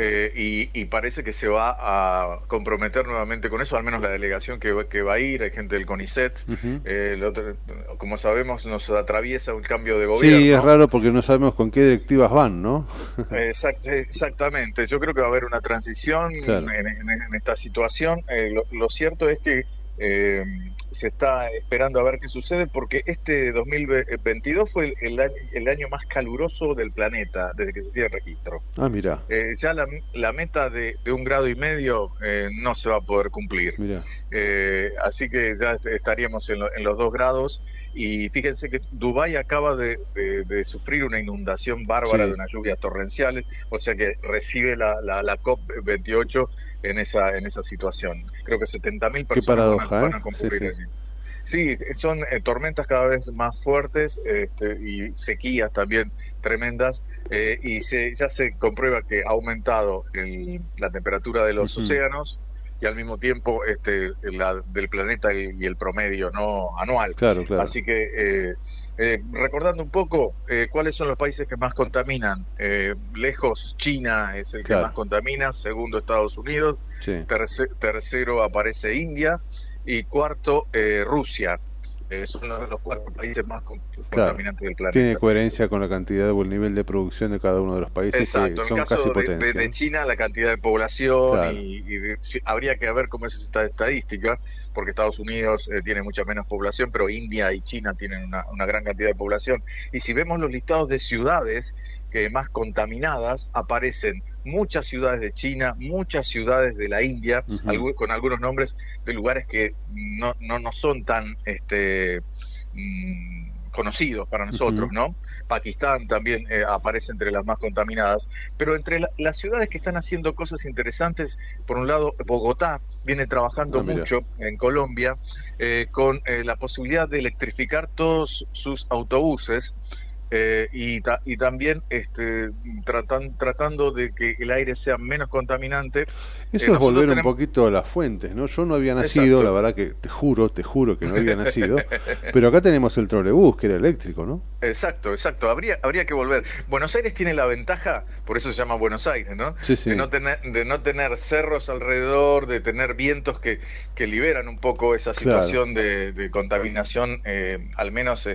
Eh, y, y parece que se va a comprometer nuevamente con eso, al menos la delegación que, va- que va a ir, hay gente del CONICET, eh, el otro- como sabemos nos atraviesa un cambio de gobierno. Sí, es raro porque no sabemos con qué directivas van, ¿no? Exact- exactamente, yo creo que va a haber una transición Claro. en, en- en esta situación. Eh, lo, lo cierto es que eh, se está esperando a ver qué sucede porque este 2022 fue el, el año, el año más caluroso del planeta desde que se tiene registro. Ah, mira, Eh, ya la, la meta de, de un grado y medio eh, no se va a poder cumplir. mira. Eh, así que ya est- estaríamos en, lo- en los dos grados. Y fíjense que Dubái acaba de, de- de sufrir una inundación bárbara Sí. de unas lluvias torrenciales, o sea que recibe la, la, la COP28 en esa, en esa situación. Creo que 70.000 personas van a- van, ¿eh? a concurrir Sí, allí. Sí, son eh, tormentas cada vez más fuertes este, y sequías también tremendas eh, y se, ya se comprueba que ha aumentado el- la temperatura de los Ujú. océanos y al mismo tiempo este, la, del planeta y, y el promedio no anual. Claro, claro. Así que eh, eh, recordando un poco eh, cuáles son los países que más contaminan. Eh, lejos China es el que más contamina, segundo Estados Unidos, Sí. terce- tercero aparece India y cuarto eh, Rusia. Eh, son los, los cuatro países más Claro. contaminantes del planeta. Tiene coherencia con la cantidad o el nivel de producción de cada uno de los países Exacto, que en son el caso casi de, potencia. de- de. China la cantidad de población Claro. y, de- habría que ver cómo es esta estadística, porque Estados Unidos eh, tiene mucha menos población, pero India y China tienen una, una gran cantidad de población. Y si vemos los listados de ciudades que más contaminadas, aparecen muchas ciudades de China, muchas ciudades de la India, con algunos nombres de lugares que no, no, no son tan este, mm, conocidos para nosotros. ¿no? Pakistán también eh, aparece entre las más contaminadas, pero entre la- las ciudades que están haciendo cosas interesantes, por un lado, Bogotá viene trabajando Ah, mucho en Colombia eh, con eh, la posibilidad de electrificar todos sus autobuses. Eh, y, ta- y también este, tratan- tratando de que el aire sea menos contaminante. Eh, Eso es volver un poquito a las fuentes, ¿no? Yo no había nacido, Exacto. la verdad que te juro, te juro que no había nacido, pero acá tenemos el trolebús, que era eléctrico, ¿no? Exacto, exacto. Habría, habría que volver. Buenos Aires tiene la ventaja, por eso se llama Buenos Aires, ¿no? Sí, sí. De, no tener, de no tener cerros alrededor, de tener vientos que, que liberan un poco esa Claro. situación de, de contaminación, eh, al menos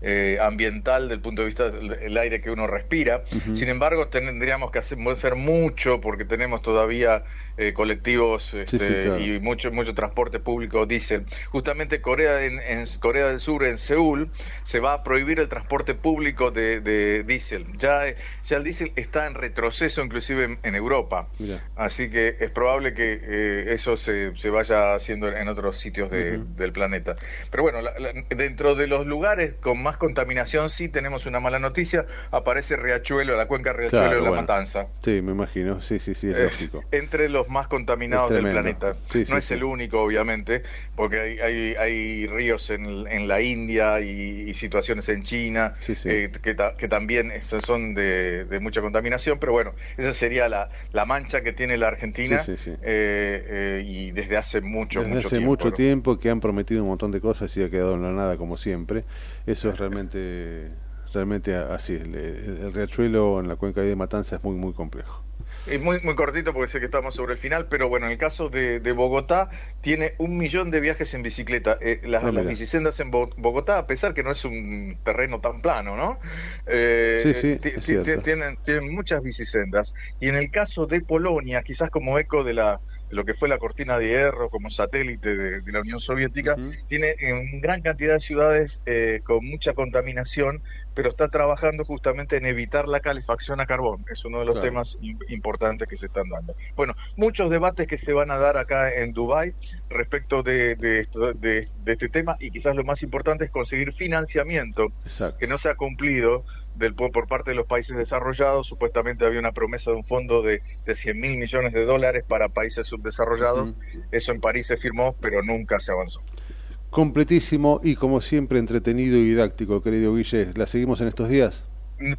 eh, ambiental del punto de vista del aire que uno respira. Sin embargo, tendríamos que hacer, hacer mucho porque tenemos todavía eh, colectivos este, sí, claro. y mucho, mucho transporte público diésel. Justamente Corea, en, en Corea del Sur, en Seúl, se va a prohibir el transporte público de, de diésel. Ya, ya el diésel está en retroceso inclusive en, en Europa. Mira. Así que es probable que eh, eso se, se vaya haciendo en otros sitios de- del planeta. Pero bueno, la- la- dentro de los lugares con más contaminación sí tenemos una mala noticia. Aparece Riachuelo, la cuenca Riachuelo Claro, de la bueno. Matanza. Sí, me imagino. Sí, sí, sí, es Es lógico. entre los más contaminados del planeta. Sí, sí, no es sí. el único, obviamente, porque hay, hay, hay ríos en, en la India y, y situaciones en China eh, que, ta- que también son de, de mucha contaminación, pero bueno, esa sería la, la mancha que tiene la Argentina eh, eh, y desde hace mucho, Desde mucho hace tiempo. mucho ¿no? tiempo que han prometido un montón de cosas y ha quedado en la nada como siempre. Eso es realmente realmente así. El, el- el riachuelo en la cuenca de Matanza es muy muy complejo. Muy, muy cortito porque sé que estamos sobre el final, pero bueno, en el caso de, de Bogotá, tiene un millón de viajes en bicicleta. Eh, las, Ah, las bicisendas en Bo- Bogotá, a pesar que no es un terreno tan plano, ¿no? Eh, Sí, sí, es tienen, tienen muchas bicisendas. Y en el caso de Polonia, quizás como eco de la lo que fue la cortina de hierro como satélite de, de la Unión Soviética, tiene en gran cantidad de ciudades eh, con mucha contaminación, pero está trabajando justamente en evitar la calefacción a carbón. Es uno de los Claro. temas im- importantes que se están dando. Bueno, muchos debates que se van a dar acá en Dubái respecto de, de esto- de- de este tema y quizás lo más importante es conseguir financiamiento Exacto. que no se ha cumplido del, por por parte de los países desarrollados. Supuestamente había una promesa de un fondo de, de 100 mil millones de dólares para países subdesarrollados. Eso en París se firmó, pero nunca se avanzó. Completísimo y como siempre entretenido y didáctico, querido Guille. ¿La seguimos en estos días?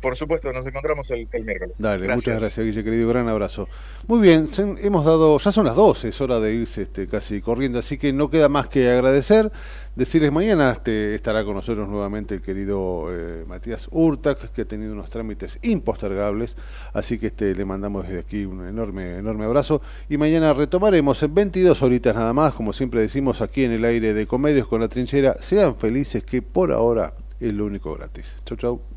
Por supuesto, nos encontramos el, el miércoles. Dale, muchas gracias, Guille, querido. Gran abrazo. Muy bien, hemos dado, ya son las 12, es hora de irse este, casi corriendo, así que no queda más que agradecer. Decirles mañana este, estará con nosotros nuevamente el querido eh, Matías Urtac, que ha tenido unos trámites impostergables, así que este, le mandamos desde aquí un enorme, enorme abrazo. Y mañana retomaremos en 22 horitas nada más, como siempre decimos aquí en el aire de Comedios con la Trinchera. Sean felices, que por ahora es lo único gratis. Chau, chau.